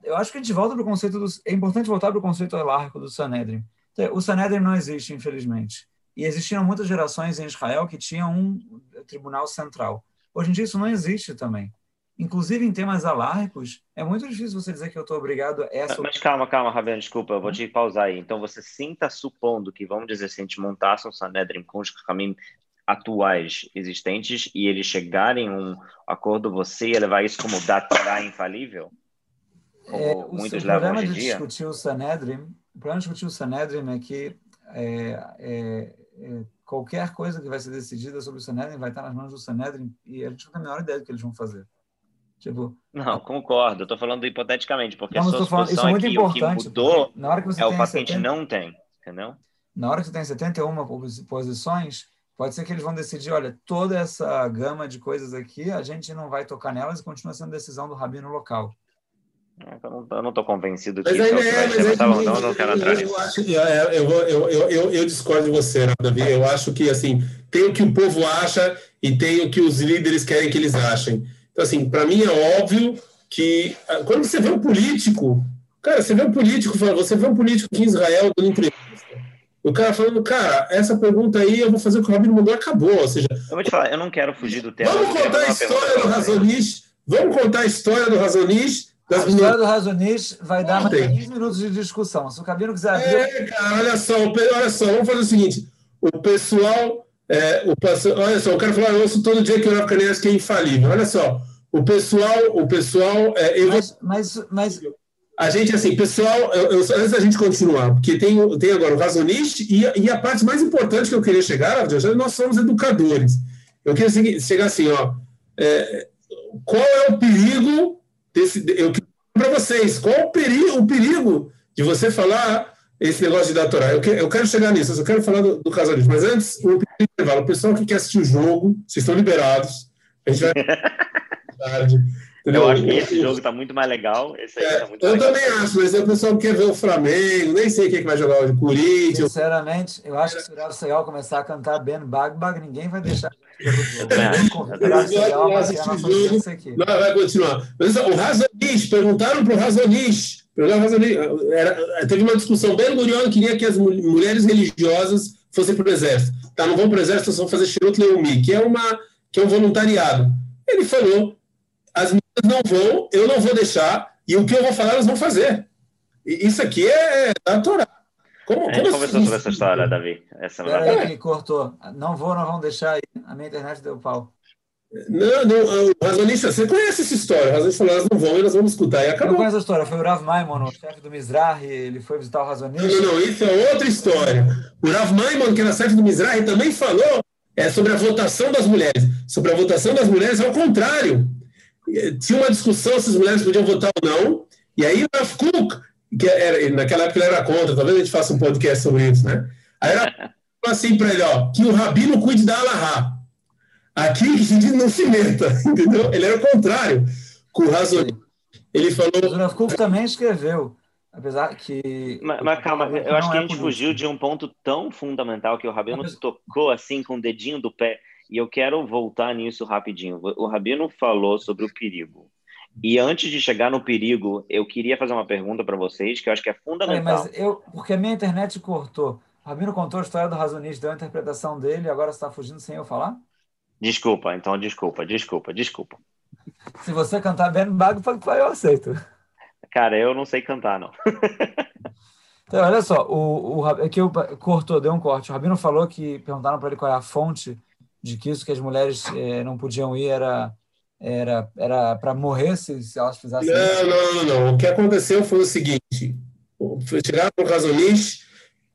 Eu acho que a gente volta para o conceito do. É importante voltar para o conceito elárquico do Sanedrin. Então, o Sanedrin não existe, infelizmente. E existiam muitas gerações em Israel que tinham um tribunal central. Hoje em dia isso não existe também. inclusive em temas alárricos, é muito difícil você dizer que eu estou obrigado a essa. Mas calma, calma, Raven, desculpa, eu vou te pausar aí. Então você sim está supondo que, vamos dizer, se a gente montasse um Sanedrin com os caminhos atuais existentes e eles chegarem a um acordo, você ia levar isso como data infalível? Como é, o, muitos o levam hoje em dia? Discutir o Sanedrin, o problema de discutir o Sanedrin é que é, é, é, qualquer coisa que vai ser decidida sobre o Sanedrin vai estar nas mãos do Sanedrin e a gente não tem a menor ideia do que eles vão fazer. Tipo, não, concordo. Eu estou falando hipoteticamente, porque não, a sua falando, isso é, muito importante, mudou na hora que você é o paciente 70, não tem, entendeu? Na hora que você tem 71 posições, pode ser que eles vão decidir, olha, toda essa gama de coisas aqui, a gente não vai tocar nelas e continua sendo decisão do rabino local. É, eu não estou convencido que mas isso é, mas é, tá bom, não, não quero entrar nisso. É, eu, eu, eu, eu, eu discordo de você, Davi. Eu acho que, assim, tem o que o povo acha e tem o que os líderes querem que eles achem. Então, assim, para mim é óbvio que ah, quando você vê um político, cara, você vê um político, você vê um político aqui em Israel dando entrevista, o cara falando, cara, essa pergunta aí eu vou fazer o que o Rabino mandou, acabou. Ou seja, eu vou te falar, eu não quero fugir do tema. Vamos contar a história do Razonish, vamos contar a história do Razonish. Das a história do Razonish vai dar mais 15 minutos de discussão. Se o Cabino quiser abrir. É, cara, olha só, olha só, vamos fazer o seguinte: o pessoal. É, o, olha só, eu quero falar, eu ouço todo dia que o que é infalível. Olha só, o pessoal, o pessoal, é, eu mas, mas, mas, a gente assim, pessoal, eu, eu, antes da gente continuar, porque tem, tem agora o razonista e, e, a parte mais importante que eu queria chegar, nós somos educadores. Eu queria chegar assim, ó, é, qual é o perigo desse, eu para vocês, qual o perigo, o perigo de você falar esse negócio de datorar? Eu, que, eu quero chegar nisso, eu quero falar do, do casamento, mas antes, o, o pessoal que quer assistir o jogo, vocês estão liberados. A gente vai tarde. Entendeu? Eu acho que esse jogo está muito mais legal. Esse aí é, tá muito eu legal. também acho, mas o pessoal quer ver o Flamengo, nem sei quem é que vai jogar hoje, Corinthians. Sinceramente, eu acho que se o Real Segal começar a cantar Ben Bagbag, ninguém vai deixar. Não, vai continuar. Mas, o Razonish, perguntaram para o Razonish, teve uma discussão bem Gurion queria que as mulheres religiosas fossem para o exército. Tá, não vão para o exército, só vão fazer Shirut Leumi, que é, uma, que é um voluntariado. Ele falou as não vão, eu não vou deixar, e o que eu vou falar, elas vão fazer. E isso aqui é da Torá. Como, a gente conversou sobre essa história, Davi. Essa Peraí, que cortou. Não vou, não vão deixar aí. A minha internet deu pau. Não, não, o razonista, você conhece essa história. O razonista falou, elas não vão, elas vão escutar. E acabou. Eu não conheço a história. Foi o Rav Maimon, o chefe do Mizrahi, ele foi visitar o razonista. Não, não, não, isso é outra história. O Rav Maimon, que era chefe do Mizrahi, também falou é, sobre a votação das mulheres. Sobre a votação das mulheres, ao contrário tinha uma discussão se as mulheres podiam votar ou não, e aí o Rav Cook, que era, naquela época ele era contra, talvez a gente faça um podcast sobre isso, né? Aí era assim para ele, ó, que o rabino cuide da Alahá. Aqui não se meta, entendeu? Ele era o contrário. Com o Razoni. Ele falou. O Rav Cook também escreveu. Apesar que. Mas, mas calma, eu acho que a é gente fugiu de um ponto tão fundamental que o Rabino tocou assim com o dedinho do pé. E eu quero voltar nisso rapidinho. O Rabino falou sobre o perigo. E antes de chegar no perigo, eu queria fazer uma pergunta para vocês que eu acho que é fundamental. Mas eu, porque a minha internet cortou. O Rabino contou a história do razonista, deu a interpretação dele, e agora você está fugindo sem eu falar? Desculpa, então desculpa, desculpa, desculpa. Se você cantar bem bago, eu aceito. Cara, eu não sei cantar, não. então, olha só, o, o, é que eu cortou, deu um corte. O Rabino falou que perguntaram para ele qual é a fonte de que isso que as mulheres é, não podiam ir era era era para morrer se, se elas fizessem não, isso? Não, não, não. O que aconteceu foi o seguinte: chegaram para o Razonish,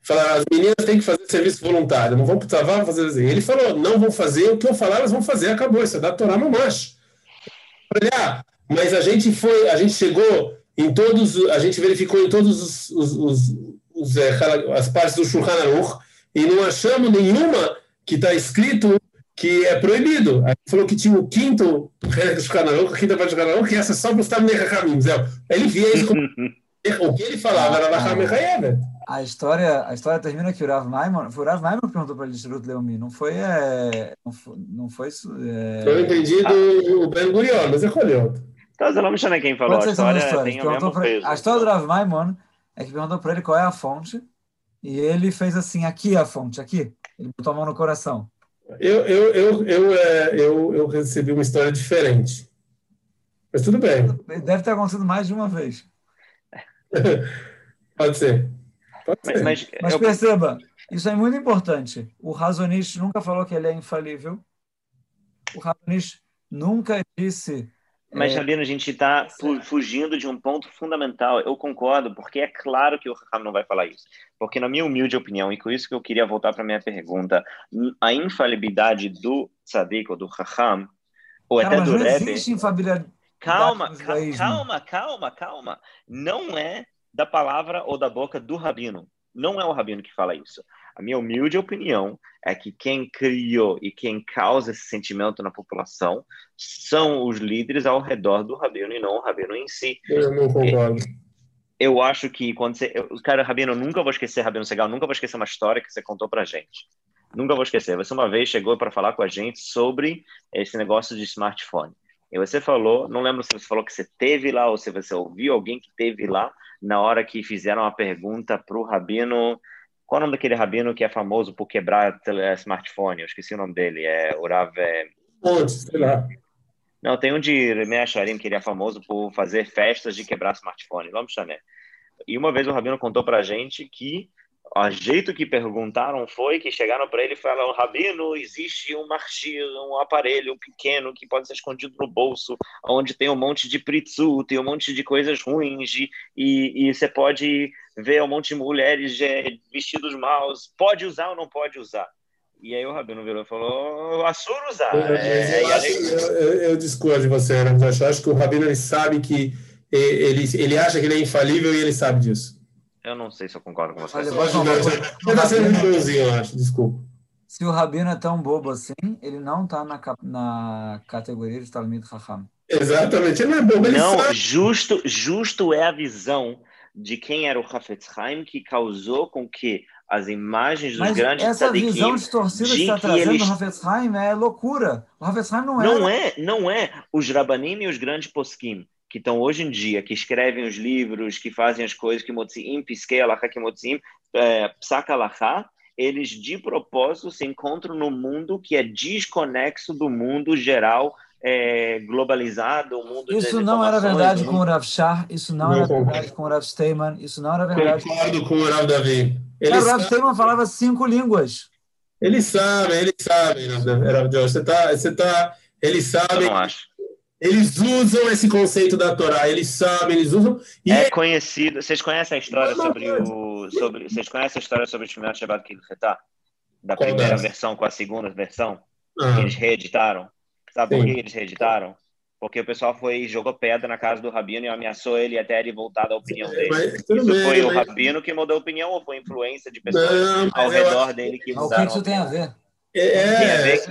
falaram as meninas têm que fazer serviço voluntário, não vão para o trabalho fazer. Assim. Ele falou: não vão fazer, o que eu falar elas vão fazer, acabou. Isso é da Torá no macho. Ah, mas a gente foi, a gente chegou em todos, a gente verificou em todos os, os, os, os é, as partes do Shulchan Aruch e não achamos nenhuma que está escrito que é proibido. Aí falou que tinha o quinto canal, a quinta parte do canal, que essa só para os caminhos. Ele via isso como... o que ele falava era Lacham Mechayevet. A história, a história termina que o Rav Maimon, foi o Rav Maimon que perguntou para ele de Leumi, não foi, é, não foi, não foi é... Eu entendi do ah. Ben Gurion, mas é colheu. Então, você não me chama quem falou, a história tem o mesmo peso. A história do Rav Maimon é que perguntou para ele qual é a fonte, e ele fez assim, aqui é a fonte, aqui. Ele botou a mão no coração. Eu, eu, eu, eu, é, eu, eu recebi uma história diferente. Mas tudo bem. Deve ter acontecido mais de uma vez. Pode ser. Pode mas, ser. Mas, mas eu... perceba, isso é muito importante. O Razonist nunca falou que ele é infalível. O Razonist nunca disse. Mas, é... Rabino, a gente está fugindo de um ponto fundamental. Eu concordo, porque é claro que o Raham não vai falar isso. Porque, na minha humilde opinião, e com isso que eu queria voltar para a minha pergunta, a infalibilidade do Tzadik ou do Raham, ou Cara, até do Rebbe... infalibilidade Calma, calma, calma, calma. Não é da palavra ou da boca do rabino. Não é o rabino que fala isso. A minha humilde opinião é que quem criou e quem causa esse sentimento na população são os líderes ao redor do rabino e não o rabino em si. Eu não concordo. Eu acho que quando você. Eu, cara, Rabino, eu nunca vou esquecer, Rabino Segal, nunca vou esquecer uma história que você contou pra gente. Nunca vou esquecer. Você uma vez chegou para falar com a gente sobre esse negócio de smartphone. E você falou, não lembro se você falou que você teve lá ou se você ouviu alguém que teve lá na hora que fizeram a pergunta para o rabino. Qual é o nome daquele rabino que é famoso por quebrar smartphone? Eu esqueci o nome dele. É Urav. Onde? Sei lá. Não, tem um de Meacharim que ele é famoso por fazer festas de quebrar smartphone. Vamos chamar. E uma vez o rabino contou para a gente que o jeito que perguntaram foi que chegaram para ele e falaram: Rabino, existe um marchir, um aparelho pequeno que pode ser escondido no bolso, onde tem um monte de pritsu, tem um monte de coisas ruins, e, e você pode ver um monte de mulheres de, vestidos maus. Pode usar ou não pode usar? E aí o Rabino virou e falou: Assur usar. É, eu, acho, eu, eu, eu, discordo de você, Ana. Eu acho que o Rabino ele sabe que ele, ele acha que ele é infalível e ele sabe disso. Eu não sei se eu concordo com você. Olha, eu eu acho, desculpa. Se o Rabino é tão bobo assim, ele não está na, na categoria de Talmud Raham. Exatamente, ele não é bobo. Ele não, sabe. justo, justo é a visão de quem era o Hafetz Haim que causou com que as imagens dos Mas grandes essa visão distorcida que está trazendo eles... o Hafetz Haim é loucura. O Hafetz Haim não é. Não é, não é. Os Rabanim e os grandes poskim que estão hoje em dia, que escrevem os livros, que fazem as coisas que Motziim, Piskei Alachá, que Motziim, é, Alachá, eles de propósito se encontram no mundo que é desconexo do mundo geral é, globalizado, o mundo Isso não era verdade com o Rav Shah, isso não, não era verdade com o Rav Steinman, isso não era verdade. Concordo com o Rav Davi. o Rav Steinman falava cinco línguas. Eles sabem, eles sabem, Rav Você tá, você tá, eles sabem. Eu não acho. Eles usam esse conceito da Torá, eles sabem, eles usam. é conhecido. Vocês conhecem a história sobre o. Sobre, vocês conhecem a história sobre o Shmirat Shabbat Kilchetá? Da Qual primeira versão com a segunda versão? Que eles reeditaram. Sabe Sim. por que eles reeditaram? Porque o pessoal foi jogou pedra na casa do Rabino e ameaçou ele até ele voltar da opinião dele. Mas, isso bem, foi mas... o Rabino que mudou a opinião ou foi influência de pessoas não, ao redor dele que mudaram? O que isso tem a ver? É, tem a ver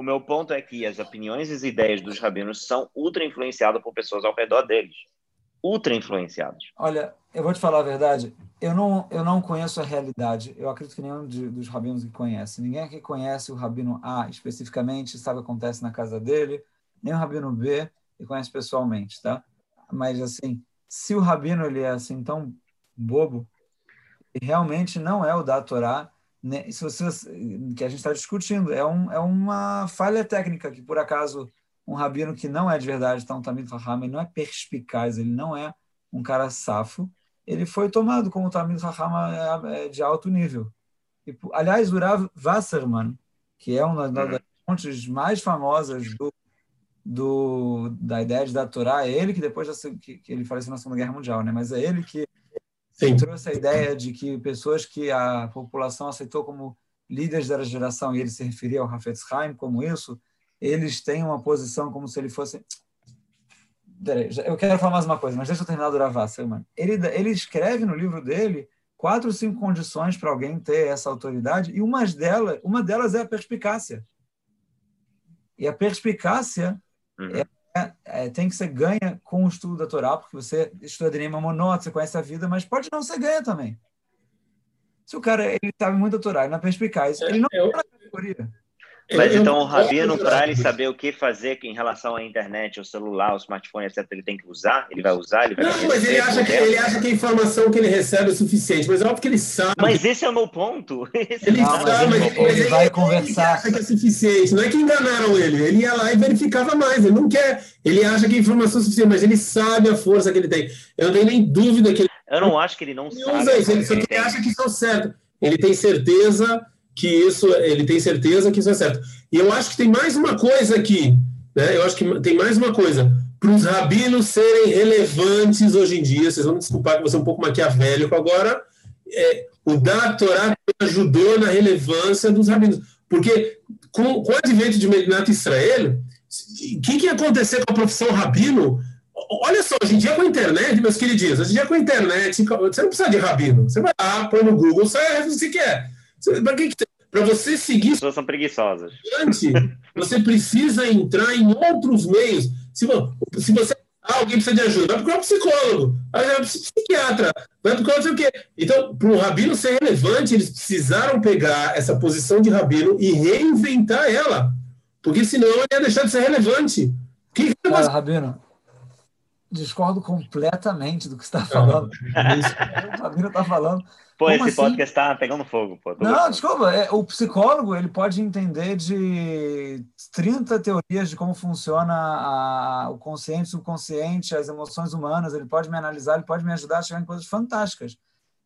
o meu ponto é que as opiniões e as ideias dos rabinos são ultra influenciadas por pessoas ao redor deles. Ultra influenciados. Olha, eu vou te falar a verdade. Eu não, eu não conheço a realidade. Eu acredito que nenhum de, dos rabinos que conhece. Ninguém aqui conhece o rabino A especificamente, sabe o que acontece na casa dele. Nem o rabino B e conhece pessoalmente, tá? Mas, assim, se o rabino ele é assim tão bobo, realmente não é o da Torá, né, você, que a gente está discutindo. É, um, é uma falha técnica que, por acaso, um rabino que não é de verdade tá um Tamid Raham, ele não é perspicaz, ele não é um cara safo, ele foi tomado como Tamid Raham é, é de alto nível. E, aliás, o Rav Wasserman, que é uma das fontes mais famosas do, do, da ideia de da Torá, é ele que depois que, que ele faleceu na Segunda Guerra Mundial, né? mas é ele que Sim. trouxe a ideia de que pessoas que a população aceitou como líderes da geração, e ele se referia ao Hafetz Haim como isso, eles têm uma posição como se ele fosse... Eu quero falar mais uma coisa, mas deixa eu terminar do Ravassa, mano. Ele, ele escreve no livro dele quatro ou cinco condições para alguém ter essa autoridade, e uma delas, uma delas é a perspicácia. E a perspicácia uhum. é é, é, tem que ser ganha com o estudo da Torá, porque você estuda Dinema Monot, você conhece a vida, mas pode não ser ganha também. Se o cara ele sabe muito da Torá e na perspicaz, ele não eu, na categoria. Mas então o Rabino, para ele saber o que fazer em relação à internet, o celular, o smartphone, etc., ele tem que usar? Ele vai usar? Ele vai não, mas ele acha, que, ele acha que a informação que ele recebe é suficiente, mas é óbvio que ele sabe. Mas esse é o meu ponto. Esse ele não, sabe, mas ele, ele, vai ele, conversar. Ele acha que é suficiente. Não é que enganaram ele. Ele ia lá e verificava mais. Ele não quer. Ele acha que a informação é suficiente, mas ele sabe a força que ele tem. Eu não tenho nem dúvida que ele. Eu não acho que ele não ele sabe. Usa isso, ele só que acha que isso é certo. Ele tem certeza que isso, ele tem certeza que isso é certo. E eu acho que tem mais uma coisa aqui, né? Eu acho que tem mais uma coisa. Para os rabinos serem relevantes hoje em dia, vocês vão me desculpar que você é um pouco maquiavélico agora, é, o da Torá ajudou na relevância dos rabinos. Porque com, com o advento de Medinat Israel, o que, que ia acontecer com a profissão rabino? Olha só, hoje em dia com a internet, meus queridinhos, hoje em dia com a internet, você não precisa de rabino. Você vai lá, põe no Google, sai o que quer. Para que, que para você seguir. As pessoas são preguiçosas. Você precisa entrar em outros meios. Se, se você. Ah, alguém precisa de ajuda, vai procurar um psicólogo, vai procurar um psiquiatra, vai procurar não sei o quê. Então, para o rabino ser relevante, eles precisaram pegar essa posição de rabino e reinventar ela. Porque senão ele ia deixar de ser relevante. Que que Cara, Rabino, discordo completamente do que você está falando. O Rabino está falando. Pô, Como esse assim? podcast está pegando fogo. Pô, Não, gostando. desculpa. É, o psicólogo ele pode entender de 30 teorias de como funciona a, o consciente, o subconsciente, as emoções humanas. Ele pode me analisar, ele pode me ajudar a chegar em coisas fantásticas.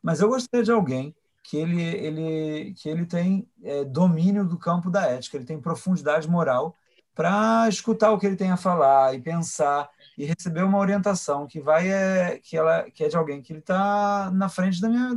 Mas eu gostaria de alguém que ele, ele, que ele tem é, domínio do campo da ética, ele tem profundidade moral para escutar o que ele tem a falar e pensar e receber uma orientação que vai é que ela que é de alguém que ele está na frente da minha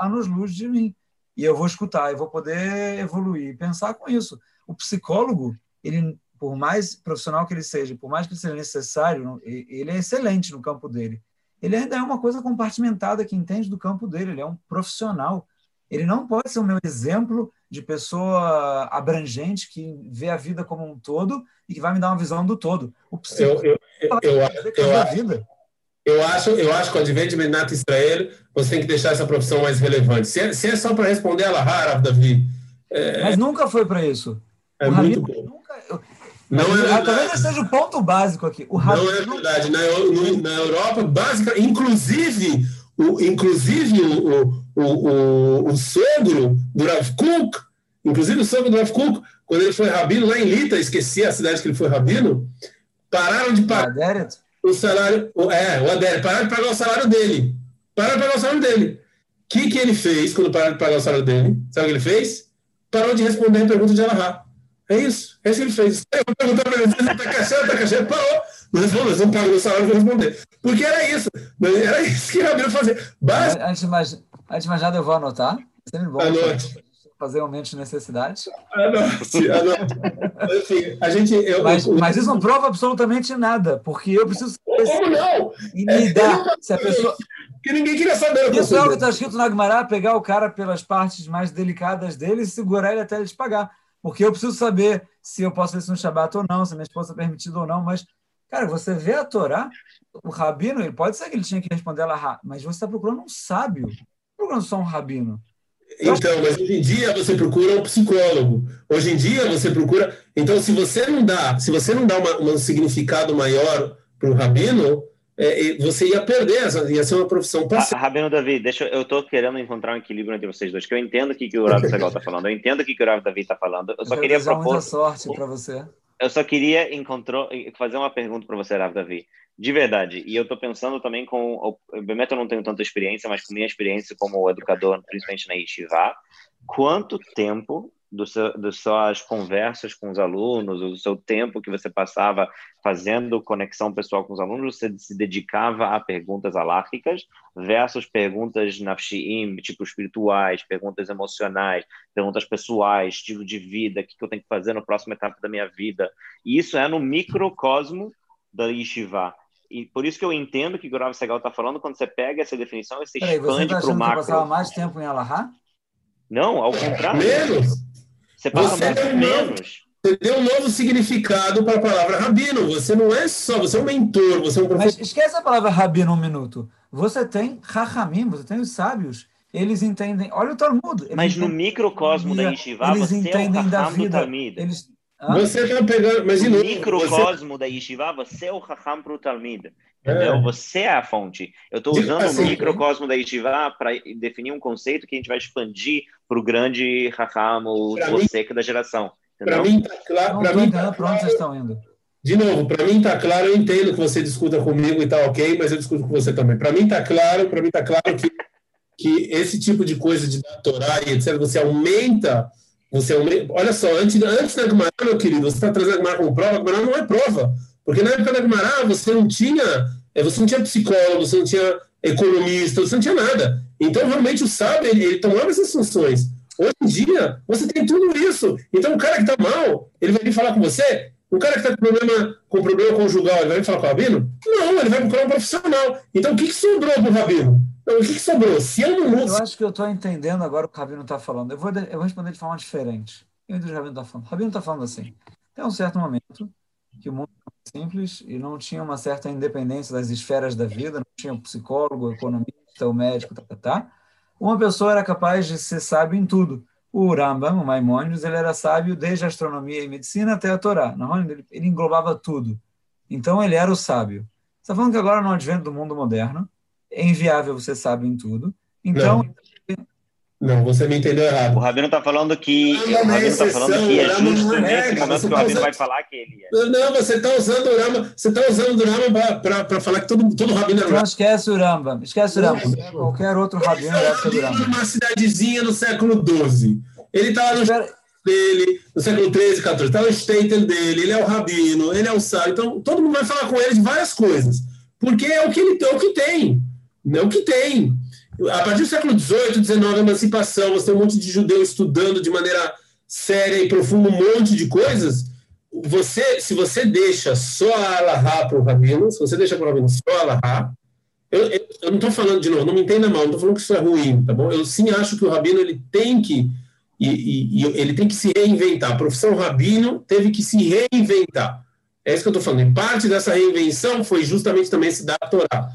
anos luz de mim. E eu vou escutar e vou poder evoluir pensar com isso. O psicólogo ele por mais profissional que ele seja por mais que ele seja necessário ele é excelente no campo dele. Ele ainda é uma coisa compartimentada que entende do campo dele ele é um profissional. Ele não pode ser o meu exemplo de pessoa abrangente que vê a vida como um todo e que vai me dar uma visão do todo. O eu, eu, eu, eu, eu, eu acho, eu acho que o advento de Menat Israel, você tem que deixar essa profissão mais relevante. Se é, se é só para responder a Lahar, Davi. É, Mas nunca foi para isso. É o muito bom. Nunca, não é Talvez esse seja o ponto básico aqui. O não é verdade. Na, na Europa, básica, inclusive, o, inclusive o, o, o, o sogro do Rav Kuk, inclusive o sogro do Rav Kuk, quando ele foi rabino lá em Lita, esqueci a cidade que ele foi rabino, pararam de pagar o salário. É, o Adério, pararam de pagar o salário dele. Pararam de pagar o salário dele. O que, que ele fez quando pararam de pagar o salário dele? Sabe o que ele fez? Parou de responder a pergunta de Alahá. É isso, é isso que ele fez. Eu vou perguntar para ele, está cachê, está cachê? Parou. Não respondeu, não pagou o salário, vou responder. Porque era isso. Era isso que o Rabino fazia. Basta... Antes, de mais, antes de mais nada, eu vou anotar. Sempre bom. Anote fazer aumento de necessidade. Anote, anote. Enfim, a gente, eu, mas, eu, mas isso não prova absolutamente nada, porque eu preciso saber Como não? e me é, dar. Se a pessoa... Que ninguém queria saber. Isso é o que está escrito na Agmará, pegar o cara pelas partes mais delicadas dele e segurar ele até ele te pagar. Porque eu preciso saber se eu posso ver isso no Shabat ou não, se minha esposa é permitido ou não, mas, cara, você vê a Torá, o rabino, ele pode ser que ele tinha que responder ela, mas você está procurando um sábio, procurando só um rabino. Então, mas hoje em dia você procura um psicólogo. Hoje em dia você procura. Então, se você não dá, se você não dá uma, um significado maior para o rabino, é, você ia perder, ia ser uma profissão passiva. Rabino Davi, deixa eu estou querendo encontrar um equilíbrio entre vocês dois, que eu entendo o que, que o Rav Segal está falando, eu entendo o que, que o Rav Davi está falando. Eu só eu queria propor. Muita sorte para você. Eu só queria encontrou, fazer uma pergunta para você, Rav Davi. De verdade. E eu estou pensando também com. Obviamente, eu não tenho tanta experiência, mas com minha experiência como educador, principalmente na Yeshiva, quanto tempo das suas conversas com os alunos, do seu tempo que você passava fazendo conexão pessoal com os alunos, você se dedicava a perguntas alárquicas versus perguntas nafshiim, tipo espirituais, perguntas emocionais, perguntas pessoais, estilo de vida, o que eu tenho que fazer na próxima etapa da minha vida. E isso é no microcosmo da yeshiva. E por isso que eu entendo que o Gurav Segal está falando, quando você pega essa definição, você expande tá para o macro. Você passava mais tempo em Alahá? Não, ao contrário. Menos. Você passa você muito menos. Você deu um novo significado para a palavra rabino. Você não é só, você é um mentor, você é um professor. Mas esquece a palavra rabino um minuto. Você tem rachamim, você tem os sábios eles entendem. Olha o Talmud. Mas no microcosmo da Yeshiva, eles você entendem é o da vida. Eles, você está pegando. Mas no microcosmo você... da Yeshiva, você é o Raham para o Talmud. Entendeu? É. Você é a fonte. Eu estou usando assim, o microcosmo da Yeshiva para definir um conceito que a gente vai expandir para o grande Raham, o você da geração. Para mim está claro. Para mim, tá claro. vocês estão indo? De novo, para mim está claro, eu entendo que você discuta comigo e tá ok, mas eu discuto com você também. Para mim está claro, para mim está claro que, que esse tipo de coisa de Torá e etc, você aumenta, você. Olha só, antes, antes da Gumará, meu querido, você está trazendo a Gumará como prova, a Gumará não é prova. Porque na época da Gumará você não tinha, eh, você não tinha psicólogo, você não tinha economista, você não tinha nada. Então, realmente, o sábio, ele, ele tomava essas funções. Hoje em dia, você tem tudo isso. Então, o cara que está mal, ele vai vir falar com você, o cara que está com problema, com problema conjugal, ele vai falar com o Rabino? Não, ele vai procurar um profissional. Então, o que, que sobrou para o Rabino? Então, o que, que sobrou? Se eu não Eu acho que eu estou entendendo agora o que o Rabino está falando. Eu vou, eu vou responder de forma diferente. Eu entendo o que o Rabino está falando. O Rabino está falando assim. Tem um certo momento que o mundo era simples e não tinha uma certa independência das esferas da vida, não tinha psicólogo, economista, o médico, tá, tá, tá. Uma pessoa era capaz de ser sábio em tudo. O Rambam, o Maimonides, ele era sábio desde a astronomia e medicina até a Torá. Ele, ele englobava tudo. Então, ele era o sábio. Você está falando que agora, no advento do mundo moderno, é inviável você sábio em tudo. Então, não. Não, você me entendeu errado. O Rabino está falando que o Rabino está falando que é justo é nesse momento que o tá Rabino usando... vai falar que ele é. Não, você está usando o Rama, você está usando o Rama para falar que todo, todo Rabino é Rama. Não esquece o Rama, esquece o Rama. Qualquer outro Rabino é época do Rama. uma cidadezinha no século XII. Ele está lá no Espera... dele, no século XIII, XIV. Está no Staten dele, ele é o Rabino, ele é o sábio. Então, todo mundo vai falar com ele de várias coisas. Porque é o que ele é o que tem. É o que tem a partir do século XVIII, XIX, a emancipação, você tem um monte de judeu estudando de maneira séria e profunda um monte de coisas. Você, se você deixa só a Alahá para o Rabino, se você deixa para o Rabino só a Alahá, eu, eu, eu não estou falando, de novo, não me entenda mal, não estou falando que isso é ruim, tá bom? Eu sim acho que o Rabino ele tem que e, e, e ele tem que se reinventar. A profissão Rabino teve que se reinventar. É isso que eu estou falando. E parte dessa reinvenção foi justamente também se dar a Torá.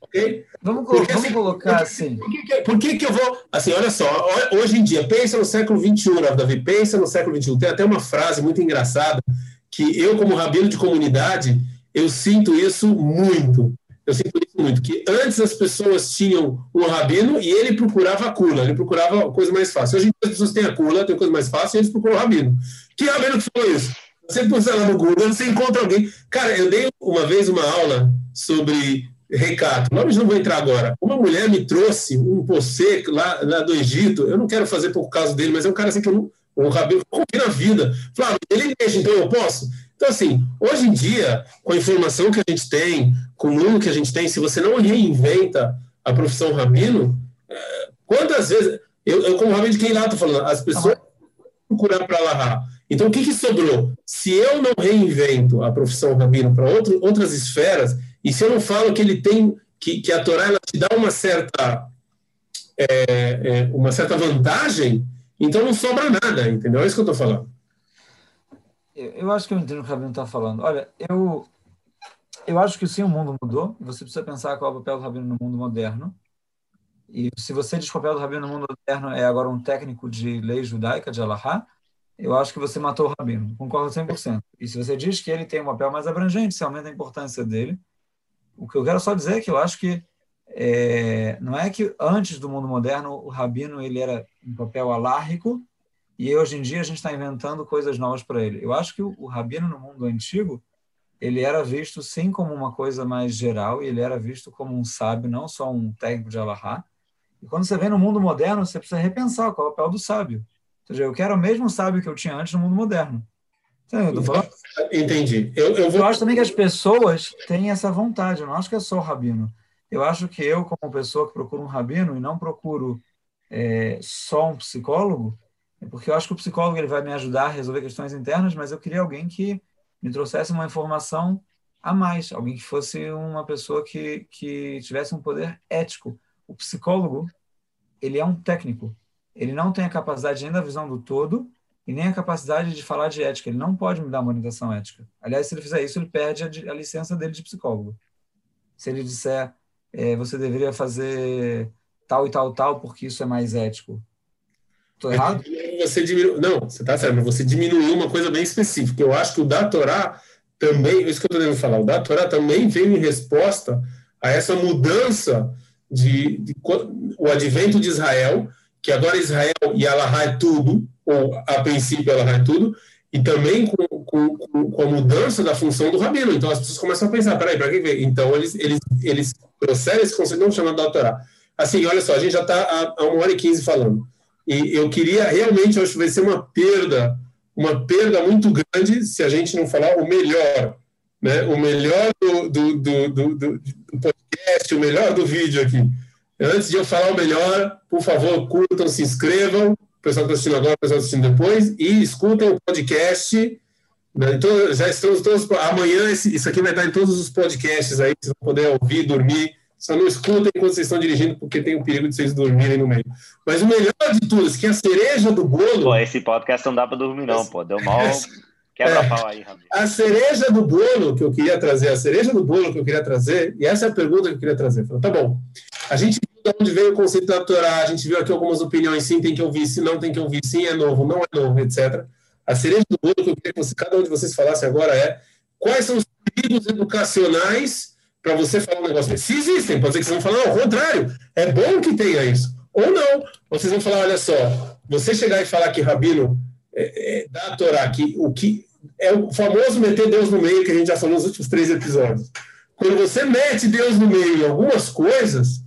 Ok? Vamos, porque, vamos assim, colocar assim. Por, que, por que, que eu vou. Assim, olha só, hoje em dia, pensa no século XXI, Davi, pensa no século XXI. Tem até uma frase muito engraçada que eu, como rabino de comunidade, eu sinto isso muito. Eu sinto isso muito. Que antes as pessoas tinham um rabino e ele procurava a cula, ele procurava a coisa mais fácil. Hoje em dia as pessoas têm a cula, tem coisa mais fácil, e eles procuram o rabino. Que rabino que falou isso? Você puxa lá no Google, você encontra alguém. Cara, eu dei uma vez uma aula sobre recato. Mas não vou entrar agora. Uma mulher me trouxe um possê lá, lá do Egito. Eu não quero fazer por causa dele, mas é um cara assim que eu não. Um rabino que na vida. Flávio, ele mexe, então eu posso? Então, assim, hoje em dia, com a informação que a gente tem, com o mundo que a gente tem, se você não reinventa a profissão rabino, é, quantas vezes. Eu, eu como rabino de quem lá estou falando, as pessoas procurar para lá. Então, o que, que sobrou? Se eu não reinvento a profissão rabino para outras esferas, e se eu não falo que ele tem, que, que a Torá ela te dá uma certa, é, é, uma certa vantagem, então não sobra nada, entendeu? É isso que eu estou falando. Eu, eu acho que eu entendo o que o Rabino está falando. Olha, eu, eu acho que sim, o mundo mudou. Você precisa pensar qual é o papel do Rabino no mundo moderno. E se você diz que o papel do Rabino no mundo moderno é agora um técnico de lei judaica, de Allahá, eu acho que você matou o Rabino. Concordo 100%. E se você diz que ele tem um papel mais abrangente, você aumenta a importância dele. O que eu quero só dizer é que eu acho que é, não é que antes do mundo moderno o rabino ele era um papel alárrico e hoje em dia a gente está inventando coisas novas para ele. Eu acho que o, o, rabino no mundo antigo ele era visto sim como uma coisa mais geral e ele era visto como um sábio, não só um técnico de alahá. E quando você vem no mundo moderno, você precisa repensar qual é o papel do sábio. Ou seja, eu quero o mesmo sábio que eu tinha antes no mundo moderno. Entendi. Eu, eu, vou... eu, acho também que as pessoas têm essa vontade. Eu não acho que é só o rabino. Eu acho que eu, como pessoa que procuro um rabino e não procuro é, só um psicólogo, é porque eu acho que o psicólogo ele vai me ajudar a resolver questões internas, mas eu queria alguém que me trouxesse uma informação a mais, alguém que fosse uma pessoa que, que tivesse um poder ético. O psicólogo, ele é um técnico. Ele não tem a capacidade nem da visão do todo, e nem a capacidade de falar de ética. Ele não pode me dar uma orientação ética. Aliás, se ele fizer isso, ele perde a, a licença dele de psicólogo. Se ele disser, é, você deveria fazer tal e tal, tal, porque isso é mais ético. Estou errado? Você diminu... Não, você está certo, mas você diminuiu uma coisa bem específica. Eu acho que o da Torá também, isso que eu estou querendo falar, o da Torá também veio em resposta a essa mudança de, de, o advento de Israel, que agora Israel e Allah é tudo, a princípio Allah é tudo, e também com, com, com, a mudança da função do rabino. Então as pessoas começam a pensar, peraí, para que ver? Então eles, eles, eles trouxeram esse conceito, não chamado da Torá. Assim, olha só, a gente já está há, uma hora e quinze falando. E eu queria realmente, acho que vai ser uma perda, uma perda muito grande se a gente não falar o melhor, né? O melhor do, do, do, do, do podcast, o melhor do vídeo aqui. Antes de eu falar o melhor, por favor, curtam, se inscrevam, o pessoal que está assistindo agora, o pessoal que está assistindo depois, e escutem o podcast. Né? Então, já estamos todos. Amanhã, esse, isso aqui vai estar em todos os podcasts aí, vocês vão poder ouvir, dormir. Só não escutem quando vocês estão dirigindo, porque tem o perigo de vocês dormirem no meio. Mas o melhor de tudo, é que a cereja do bolo. Pô, esse podcast não dá para dormir, não, pô. Deu mal. Quebra é, pau aí, Ramiro. A cereja do bolo que eu queria trazer, a cereja do bolo que eu queria trazer, e essa é a pergunta que eu queria trazer. Falei, tá bom. A gente de onde veio o conceito da Torá, a gente viu aqui algumas opiniões, sim, tem que ouvir, sim, não tem que ouvir, sim, é novo, não é novo, etc. A cereja do bolo que eu queria que você, cada um de vocês falasse agora é quais são os perigos educacionais para você falar um negócio desse. Se existem, pode ser que vocês vão falar, ao contrário, é bom que tenha isso. Ou não, vocês vão falar, olha só, você chegar e falar que Rabino é, é, da Torá, que o que é o famoso meter Deus no meio que a gente já falou nos últimos três episódios. Quando você mete Deus no meio em algumas coisas,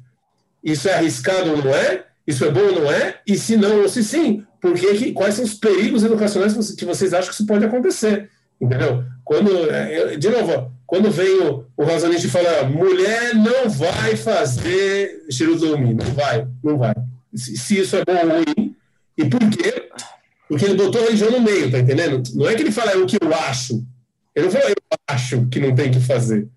isso é arriscado ou não é? Isso é bom ou não é? E se não ou se sim, porque que, quais são os perigos educacionais que vocês acham que isso pode acontecer? Entendeu? Quando, é, de novo, quando vem o, o razonista e fala mulher não vai fazer Shiruzumi, não vai, não vai. Se, se isso é bom ou ruim, e por quê? Porque ele botou a religião no meio, tá entendendo? Não é que ele fala é o que eu acho. Ele não falou eu acho que não tem que fazer.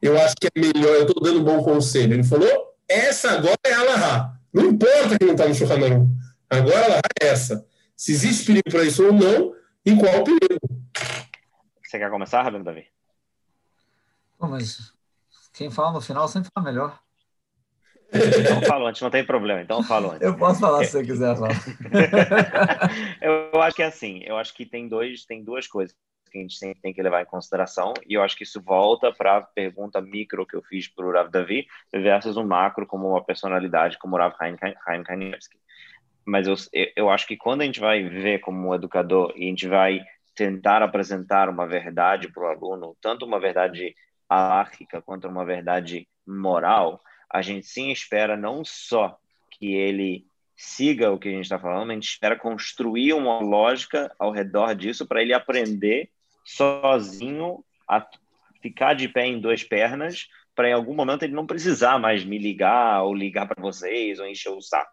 Eu acho que é melhor, eu estou dando um bom conselho. Ele falou, essa agora é a Allahá. Não importa que não está no Shulchan Agora a é essa. Se existe perigo para isso ou não, e qual o perigo. Você quer começar, Rabino Davi? Bom, mas quem fala no final sempre fala melhor. Então falo antes, não tem problema. Então falo antes. Eu posso falar se você quiser falar. eu acho que é assim, eu acho que tem dois, tem duas coisas que a gente sempre tem que levar em consideração, e eu acho que isso volta para a pergunta micro que eu fiz para o Rav Davi, versus um macro como uma personalidade como o Rav Chaim Kanievski. Mas eu, eu acho que quando a gente vai ver como um educador e a gente vai tentar apresentar uma verdade para o aluno, tanto uma verdade alárquica quanto uma verdade moral, a gente sim espera não só que ele siga o que a gente está falando, a gente espera construir uma lógica ao redor disso para ele aprender sozinho a ficar de pé em duas pernas, para em algum momento ele não precisar mais me ligar ou ligar para vocês ou encher o saco.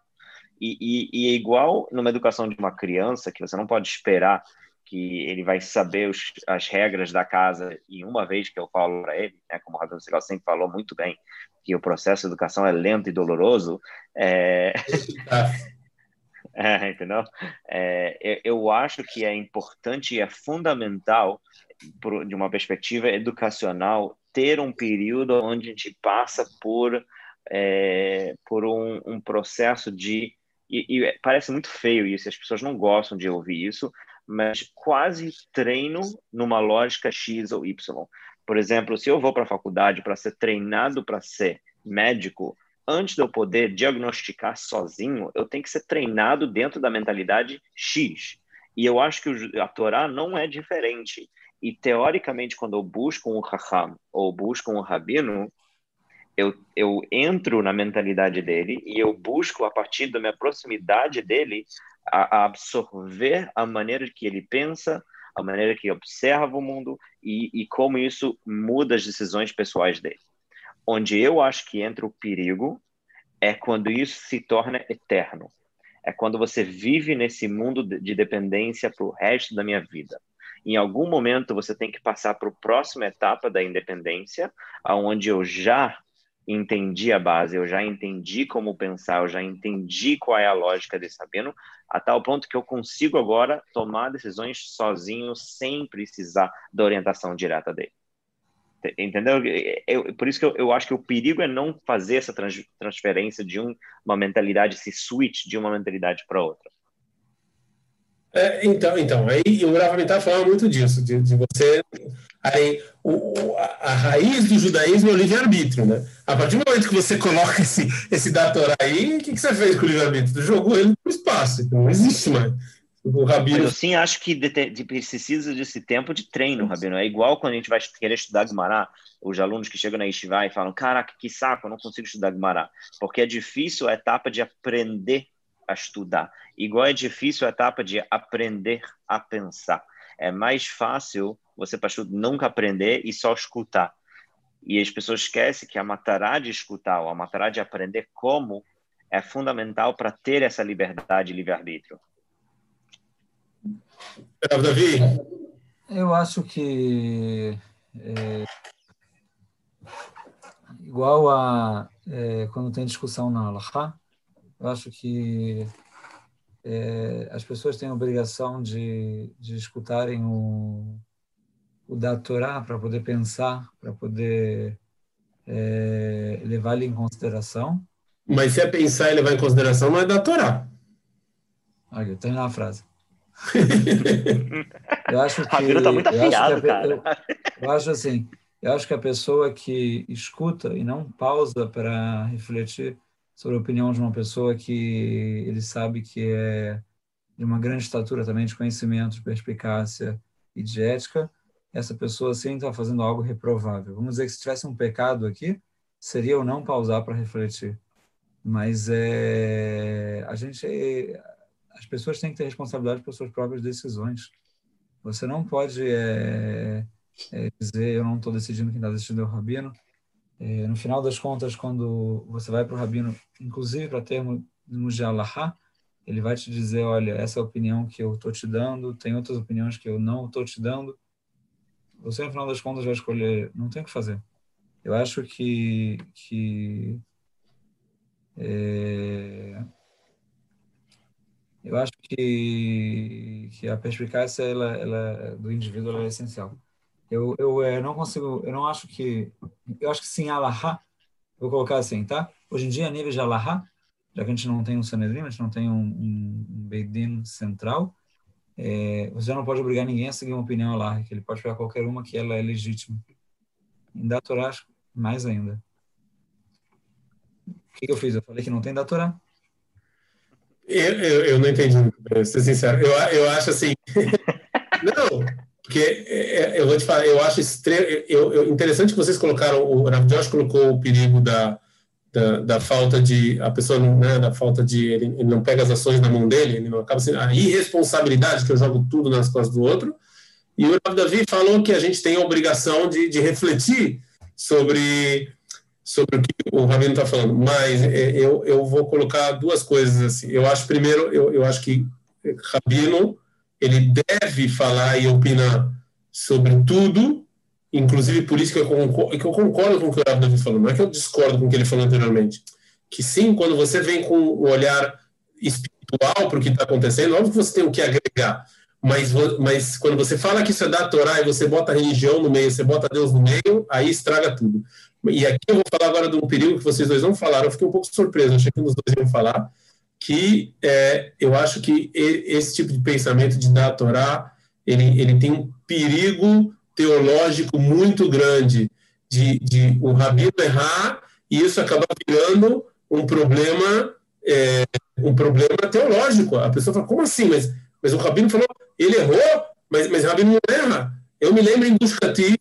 E, e, e, é igual numa educação de uma criança, que você não pode esperar que ele vai saber os, as regras da casa em uma vez que eu falo para ele, né, como o Rabino Segal sempre falou muito bem, que o processo de educação é lento e doloroso, é... é entendeu? É, eu acho que é importante e é fundamental, de uma perspectiva educacional, ter um período onde a gente passa por, é, por um, um processo de e, e, parece muito feio isso, as pessoas não gostam de ouvir isso, mas quase treino numa lógica X ou Y. Por exemplo, se eu vou para a faculdade para ser treinado para ser médico, antes de eu poder diagnosticar sozinho, eu tenho que ser treinado dentro da mentalidade X. E eu acho que a Torá não é diferente. E, teoricamente, quando eu busco um Raham ou busco um Rabino, eu, eu entro na mentalidade dele e eu busco, a partir da minha proximidade dele, a, a absorver a maneira que ele pensa, a maneira que observa o mundo e, e como isso muda as decisões pessoais dele. Onde eu acho que entra o perigo é quando isso se torna eterno. É quando você vive nesse mundo de dependência para o resto da minha vida. Em algum momento você tem que passar para a próxima etapa da independência, aonde eu já entendi a base, eu já entendi como pensar, eu já entendi qual é a lógica desse sabendo, a tal ponto que eu consigo agora tomar decisões sozinho sem precisar da orientação direta dele. Entendeu? Eu, por isso que eu, eu, acho que o perigo é não fazer essa trans, transferência de um, uma mentalidade, esse switch de uma mentalidade para outra. É, então, então, aí o Rav está falando muito disso, de, de você. Aí, o, a, a, raiz do judaísmo é o livre-arbítrio, né? A partir do momento que você coloca esse, esse dator aí, o que, que você fez com o livre-arbítrio? Jogou ele no espaço, não existe mais. Rabino... Mas eu sim acho que de, de, precisa desse tempo de treino, Rabino. É igual quando a gente vai querer estudar Guimará, os alunos que chegam na Yeshiva e falam, caraca, que saco, eu não consigo estudar Guimará. Porque é difícil a etapa de aprender a estudar. Igual é difícil a etapa de aprender a pensar. É mais fácil você, pastor, nunca aprender e só escutar. E as pessoas esquecem que a matará de escutar ou a matará de aprender como é fundamental para ter essa liberdade e livre-arbítrio. Davi? Eu acho que é, igual a é, quando tem discussão na Allahá, eu acho que é, as pessoas têm a obrigação de, de escutarem o, o da Torá para poder pensar, para poder é, levar ele em consideração. Mas se é pensar e levar em consideração, não é da Torá. Olha, eu tenho uma frase. Eu acho que. Rabino tá muito afiado, eu cara. Eu, eu acho assim, eu acho que a pessoa que escuta e não pausa para refletir sobre a opinião de uma pessoa que ele sabe que é de uma grande estatura também de conhecimento, de perspicácia e de ética, essa pessoa sim está fazendo algo reprovável. Vamos dizer que se tivesse um pecado aqui, seria eu não pausar para refletir. Mas é, a gente, as pessoas têm que ter responsabilidade pelas suas próprias decisões. Você não pode é, é, dizer eu não estou decidindo quem está decidindo é o rabino, é, no final das contas, quando você vai para o rabino, inclusive para termos de Allahá, ele vai te dizer, olha, essa é a opinião que eu estou te dando, tem outras opiniões que eu não estou te dando. Você, no final das contas, vai escolher, não tem o que fazer. Eu acho que, que é, eu acho que, que a perspicácia ela, ela, do indivíduo é essencial. Eu, eu é, não consigo, eu não acho que, eu acho que sim, Allahá, vou colocar assim, tá? Hoje em dia, a nível de Allahá, já que a gente não tem um Sanedrim, a gente não tem um, um, um Beidin central, é, você não pode obrigar ninguém a seguir uma opinião Allah, que ele pode pegar qualquer uma que ela é legítima. Em da Torá, mais ainda. O que, que, eu fiz? Eu falei que não tem da Torá. Eu, eu, eu não entendi, para ser sincero. Eu, eu acho assim. não, porque é, é, eu vou te falar, eu acho extre... eu, eu, interessante que vocês colocaram, o Rav Josh colocou o perigo da, da, da, falta de, a pessoa, né, da falta de, ele, ele, não pega as ações na mão dele, ele não acaba sendo, a irresponsabilidade, que eu jogo tudo nas costas do outro, e o Rav Davi falou que a gente tem a obrigação de, de refletir sobre, sobre o que o Rabino está falando, mas é, eu, eu vou colocar duas coisas assim, eu acho, primeiro, eu, eu acho que Rabino ele deve falar e opinar sobre tudo, inclusive por isso que eu concordo, que eu concordo com o que o Davi falou, não é que eu discordo com o que ele falou anteriormente, que sim, quando você vem com um olhar espiritual para o que está acontecendo, óbvio que você tem o que agregar, mas, mas quando você fala que isso é da Torá e você bota a religião no meio, você bota Deus no meio, aí estraga tudo. E aqui eu vou falar agora de um período que vocês dois não falaram, eu fiquei um pouco surpreso, achei que dos dois iam falar, que é, eu acho que esse tipo de pensamento de dar a Torá, ele, ele tem um perigo teológico muito grande de, de o rabino errar e isso acaba virando um problema é, um problema teológico. A pessoa fala, como assim? Mas, mas o rabino falou, ele errou, mas, mas o rabino não erra. Eu me lembro em Dushkati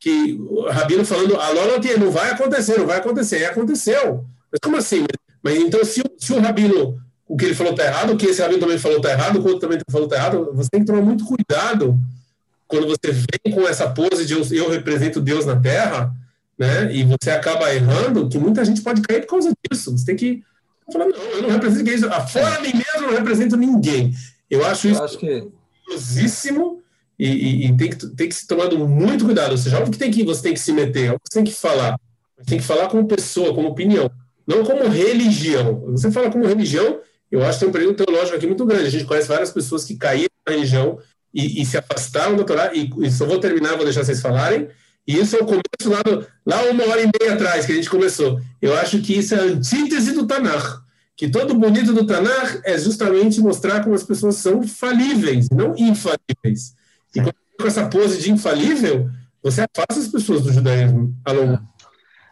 que o rabino falando, a não vai acontecer, não vai acontecer. E aconteceu. Mas como assim? Mas então, se, se o rabino, o que ele falou está errado, o que esse rabino também falou está errado, o outro também falou está errado, você tem que tomar muito cuidado quando você vem com essa pose de eu, eu represento Deus na Terra, né? E você acaba errando, que muita gente pode cair por causa disso. Você tem que falar, não, eu não represento ninguém. Fora mim mesmo, eu não represento ninguém. Eu acho isso acho que... perigosíssimo e, e, e, tem, que, tem que se tomar muito cuidado. Ou seja, óbvio que, tem que você tem que se meter, óbvio que você tem que falar. Você tem que falar como pessoa, como opinião não como religião. Você fala como religião, eu acho que tem um período teológico aqui muito grande. A gente conhece várias pessoas que caíram na religião e, e se afastaram da Torá, e, e, só vou terminar, vou deixar vocês falarem, E isso é o começo lá, do, lá uma hora e meia atrás que a gente começou. Eu acho que isso é a antítese do Tanar. Que todo bonito do Tanar é justamente mostrar como as pessoas são falíveis, não infalíveis. E com essa pose de infalível, você afasta as pessoas do judaísmo. A longo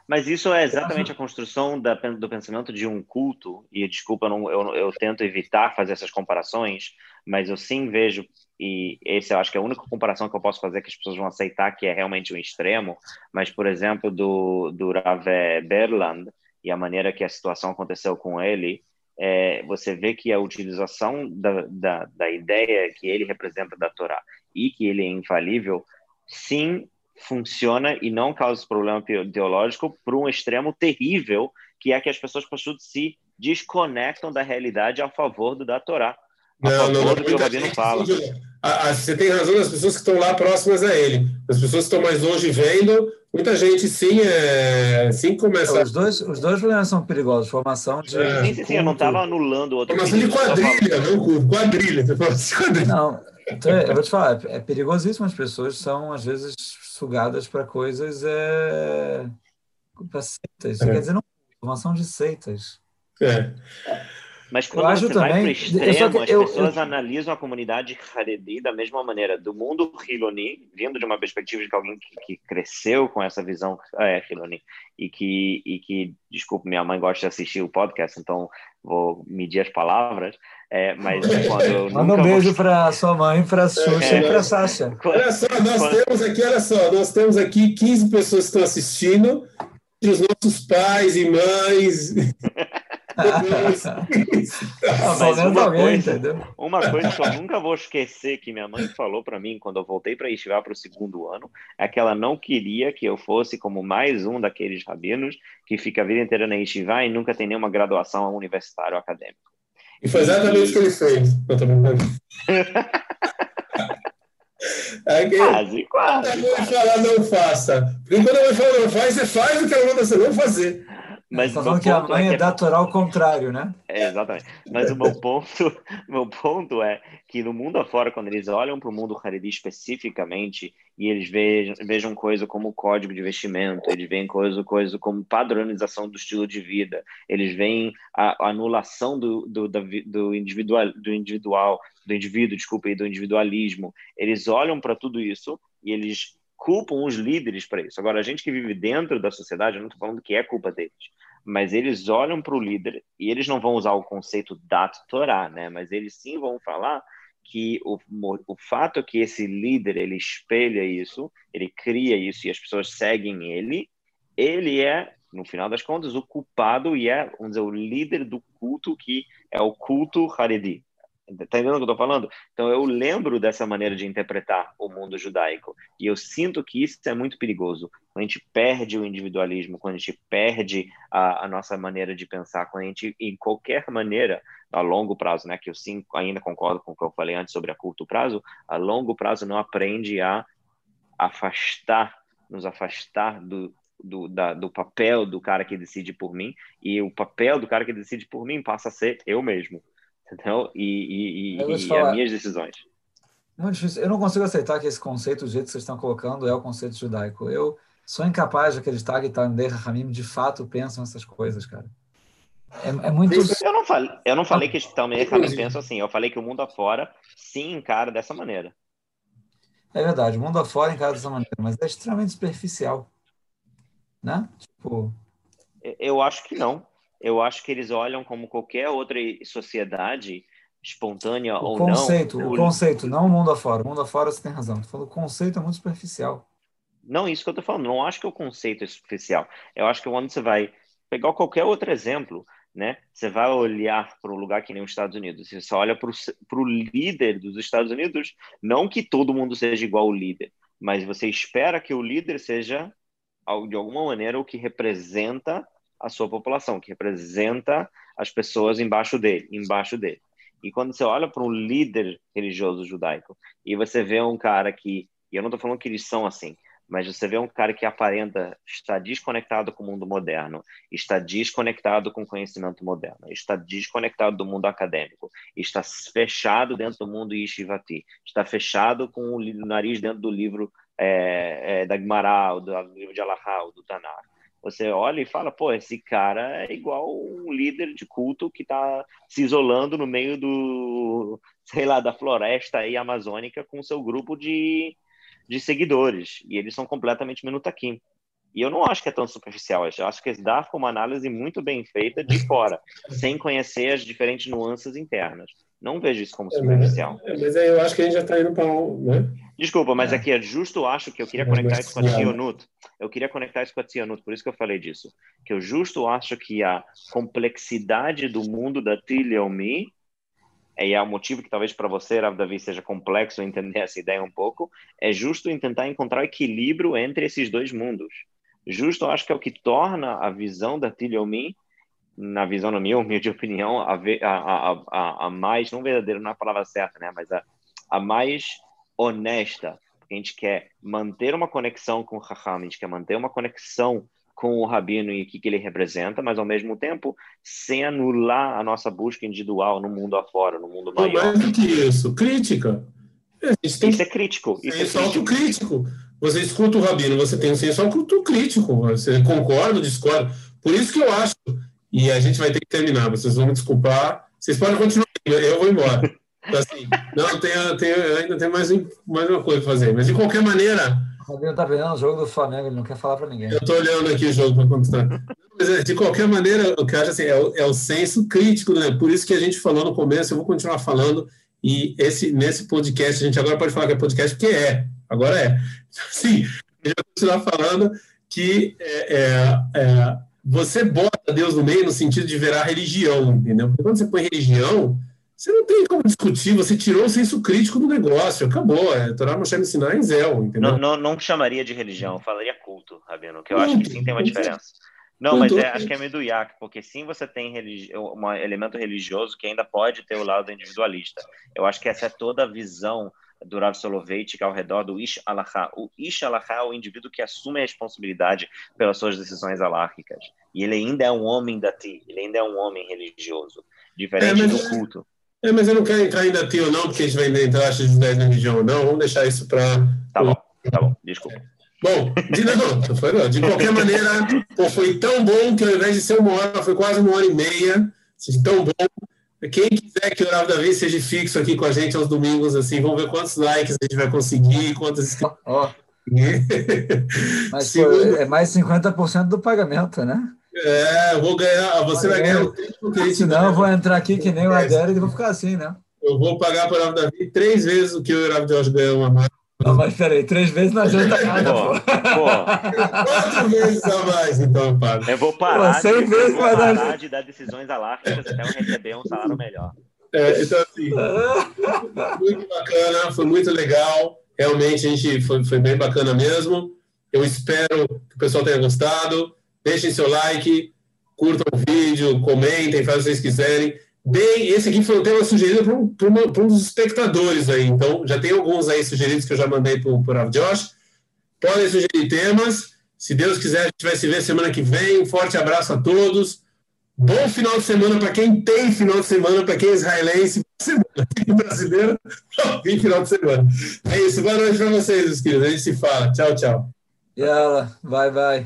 mas isso é exatamente a construção da, do pensamento de um culto, e desculpa, não, eu, eu, tento evitar fazer essas comparações, mas eu sim vejo, e esse eu acho que é a única comparação que eu posso fazer que as pessoas vão aceitar que é realmente um extremo, mas, por exemplo, do, do Rave Berland, e a maneira que a situação aconteceu com ele, é, você vê que a utilização da, da, da ideia que ele representa da Torá e que ele é infalível, sim funciona e não causa problema teológico para um extremo terrível, que é que as pessoas se desconectam da realidade a favor do da Torá. A não, favor não, do que o Rabino fala. você tem razão das pessoas que estão lá próximas a ele. As pessoas que estão mais longe vendo, muita gente sim, é, sim começa. Os dois, os dois problemas são perigosos. Formação de. É. Sim, sim, eu não estava anulando o outro. Formação de quadrilha, não quadrilha. quadrilha. Não, então, eu vou te falar, é perigosíssimo. As pessoas são, às vezes, sugadas para coisas é, para seitas. É. Quer dizer, não, formação de seitas. É. Mas quando você também, vai para o extremo, as eu, pessoas eu, analisam a comunidade Haredi da mesma maneira, do mundo Hiloni, vindo de uma perspectiva de alguém que, que cresceu com essa visão é, Hiloni, e que, e que, desculpe, minha mãe gosta de assistir o podcast, então vou medir as palavras, é, mas quando Manda um beijo vou... para sua mãe, para a Xuxa é, e para a Sasha. Olha só, nós quando... temos aqui, olha só, nós temos aqui 15 pessoas que estão assistindo, os nossos pais e mães. Mas uma coisa, uma coisa que eu nunca vou esquecer que minha mãe falou para mim quando eu voltei para Yeshiva para o segundo ano é que ela não queria que eu fosse como mais um daqueles rabinos que fica a vida inteira na Yeshiva e nunca tem nenhuma graduação universitária ou acadêmica. E foi exatamente o que ele fez. Eu também Aqui, quase, quase. A mãe fala não faça. Porque quando a mãe fala não faz, você faz o que ela manda você não fazer. Mas tá falando que a mãe é, é natural ao contrário, né? É, exatamente. Mas o meu ponto, meu ponto é que no mundo afora, quando eles olham para o mundo Haredi especificamente, e eles vejam, vejam coisa como código de vestimento, eles veem coisa, coisa como padronização do estilo de vida, eles veem a, a anulação do, do, do, individual, do individual, do indivíduo, desculpa, e do individualismo. Eles olham para tudo isso e eles culpam os líderes para isso. Agora, a gente que vive dentro da sociedade, eu não estou falando que é culpa deles, mas eles olham para o líder e eles não vão usar o conceito da Torá, né? Mas eles sim vão falar que o, o fato que esse líder ele espelha isso, ele cria isso e as pessoas seguem ele, ele é no final das contas o culpado e é vamos dizer, o líder do culto que é o culto Haredi, Tá entendendo o que eu tô falando? Então eu lembro dessa maneira de interpretar o mundo judaico e eu sinto que isso é muito perigoso. Quando a gente perde o individualismo, quando a gente perde a, a nossa maneira de pensar, quando a gente, em qualquer maneira, a longo prazo, né, que eu sim ainda concordo com o que eu falei antes sobre a curto prazo, a longo prazo não aprende a afastar, nos afastar do, do, da, do papel do cara que decide por mim e o papel do cara que decide por mim passa a ser eu mesmo entendeu? E, e, e, e as minhas decisões. Muito difícil. Eu não consigo aceitar que esse conceito, do jeito que vocês estão colocando, é o conceito judaico. Eu sou incapaz de acreditar que Tandei Ramim de fato pensam essas coisas, cara. É, é muito. Eu não falei, eu não falei que Tandei Ramim pensa assim. Eu falei que o mundo afora sim encara dessa maneira. É verdade, o mundo afora encara dessa maneira, mas é extremamente superficial. Né? Tipo. Eu acho que não eu acho que eles olham como qualquer outra sociedade espontânea o ou conceito, não. O conceito, não o mundo afora. O mundo afora você tem razão. Tô falando, o conceito é muito superficial. Não, isso que eu tô falando. Não acho que o conceito é superficial. Eu acho que quando você vai pegar qualquer outro exemplo, né? Você vai olhar para um lugar que nem os Estados Unidos. Você só olha para o líder dos Estados Unidos, não que todo mundo seja igual ao líder, mas você espera que o líder seja de alguma maneira o que representa a sua população, que representa as pessoas embaixo dele, embaixo dele. E quando você olha para um líder religioso judaico e você vê um cara que, e eu não estou falando que eles são assim, mas você vê um cara que aparenta estar desconectado com o mundo moderno, está desconectado com o conhecimento moderno, está desconectado do mundo acadêmico, está fechado dentro do mundo Ishivati, está fechado com o nariz dentro do livro é, é, da Guimarães, do, livro de Alahá, do Tanar. Você olha e fala, pô, esse cara é igual um líder de culto que está se isolando no meio do, sei lá, da floresta aí amazônica com seu grupo de, de seguidores. E eles são completamente minutaquim. E eu não acho que é tão superficial, eu acho que dá uma análise muito bem feita de fora, sem conhecer as diferentes nuances internas. Não vejo isso como superficial. É, mas, é, mas aí eu acho que a gente já está indo para um. Né? Desculpa, mas é. aqui é justo acho que eu queria conectar isso com a Tzionut. Eu queria conectar isso com a Tzionut, por isso que eu falei disso. Que eu justo acho que a complexidade do mundo da Tiliomi, e é o motivo que talvez para você, Rav Davi, seja complexo entender essa ideia um pouco, é justo em tentar encontrar equilíbrio entre esses dois mundos. Justo acho que é o que torna a visão da Tiliomi na visão, na minha humilde opinião, a, a, a, a, mais, não verdadeira, não é a palavra certa, né? Mas a, a mais honesta. A gente quer manter uma conexão com o Raham, a gente quer manter uma conexão com o Rabino e o que, que ele representa, mas ao mesmo tempo sem anular a nossa busca individual no mundo afora, no mundo maior. mais do que isso, crítica. Tem... Isso é crítico. Isso senso é autocrítico. Você escuta o Rabino, você tem um senso autocrítico. Você concorda discorda? Por isso que eu acho e a gente vai ter que terminar. Vocês vão me desculpar. Vocês podem continuar, eu vou embora. Então, assim, não, tenho, ainda tem mais, mais uma coisa para fazer. Mas, de qualquer maneira. O Rabino está vendo o jogo do Flamengo, ele não quer falar para ninguém. Eu estou olhando aqui o jogo para contar. Mas, é, de qualquer maneira, o que eu acho assim, é o, é o senso crítico, né? Por isso que a gente falou no começo, eu vou continuar falando. E esse, nesse podcast, a gente agora pode falar que é podcast, porque é. Agora é. Sim, a gente vai continuar falando que é, é, é você bota Deus no meio no sentido de virar religião, entendeu? Porque quando você põe religião, você não tem como discutir, você tirou o senso crítico do negócio, acabou. É Torá Moshe ensinar em Zel, entendeu? Não, não, não, chamaria de religião, eu falaria culto, Rabino, que eu culto, acho que sim tem uma diferença. Não, mas é, acho que é meduiak, porque sim você tem um elemento religioso que ainda pode ter o lado individualista. Eu acho que essa é toda a visão do Rav Soloveitch ao redor do Ish Alahá. O Ish Alahá é o indivíduo que assume a responsabilidade pelas suas decisões alárquicas. E ele ainda é um homem da ti, ele ainda é um homem religioso, diferente é, do culto. É, mas eu não quero entrar em dati ou não, porque a gente vai entrar de 10 na religião ou não. Vamos deixar isso para. Tá bom, tá bom, desculpa. Bom, de, não, de qualquer maneira, foi tão bom que ao invés de ser uma hora, foi quase uma hora e meia. Assim, tão bom quem quiser que o Oral Davi seja fixo aqui com a gente aos domingos, assim, vamos ver quantos likes a gente vai conseguir, quantos Oh. Mas Segundo... é mais 50% do pagamento, né? É, eu vou ganhar, você vai ganhar o triplo que a gente Senão eu vou entrar aqui que nem o Adélio e vou ficar assim, né? Eu vou pagar para o Davi três vezes o que o Oral Jorge ganhou uma marca. Não, mas peraí, três vezes não adianta nada, pô. Quatro vezes a mais, então, Pablo. Eu vou parar, pô, de, vezes vou parar de dar decisões alárquicas até eu receber um salário melhor. É, então, assim, muito bacana, foi muito legal. Realmente, a gente foi, foi bem bacana mesmo. Eu espero que o pessoal tenha gostado. Deixem seu like, curtam o vídeo, comentem, façam o que vocês quiserem. Bem, esse aqui foi um tema sugerido por um, por, uma, por um dos espectadores aí. Então, já tem alguns aí sugeridos que eu já mandei para o Josh. Podem sugerir temas. Se Deus quiser, a gente vai se ver semana que vem. Um forte abraço a todos. Bom final de semana para quem tem final de semana, para quem é israelense, semana, quem é brasileiro, tem final de semana. É isso. Boa noite para vocês, meus queridos. A gente se fala. Tchau, tchau. Yala, bye, bye.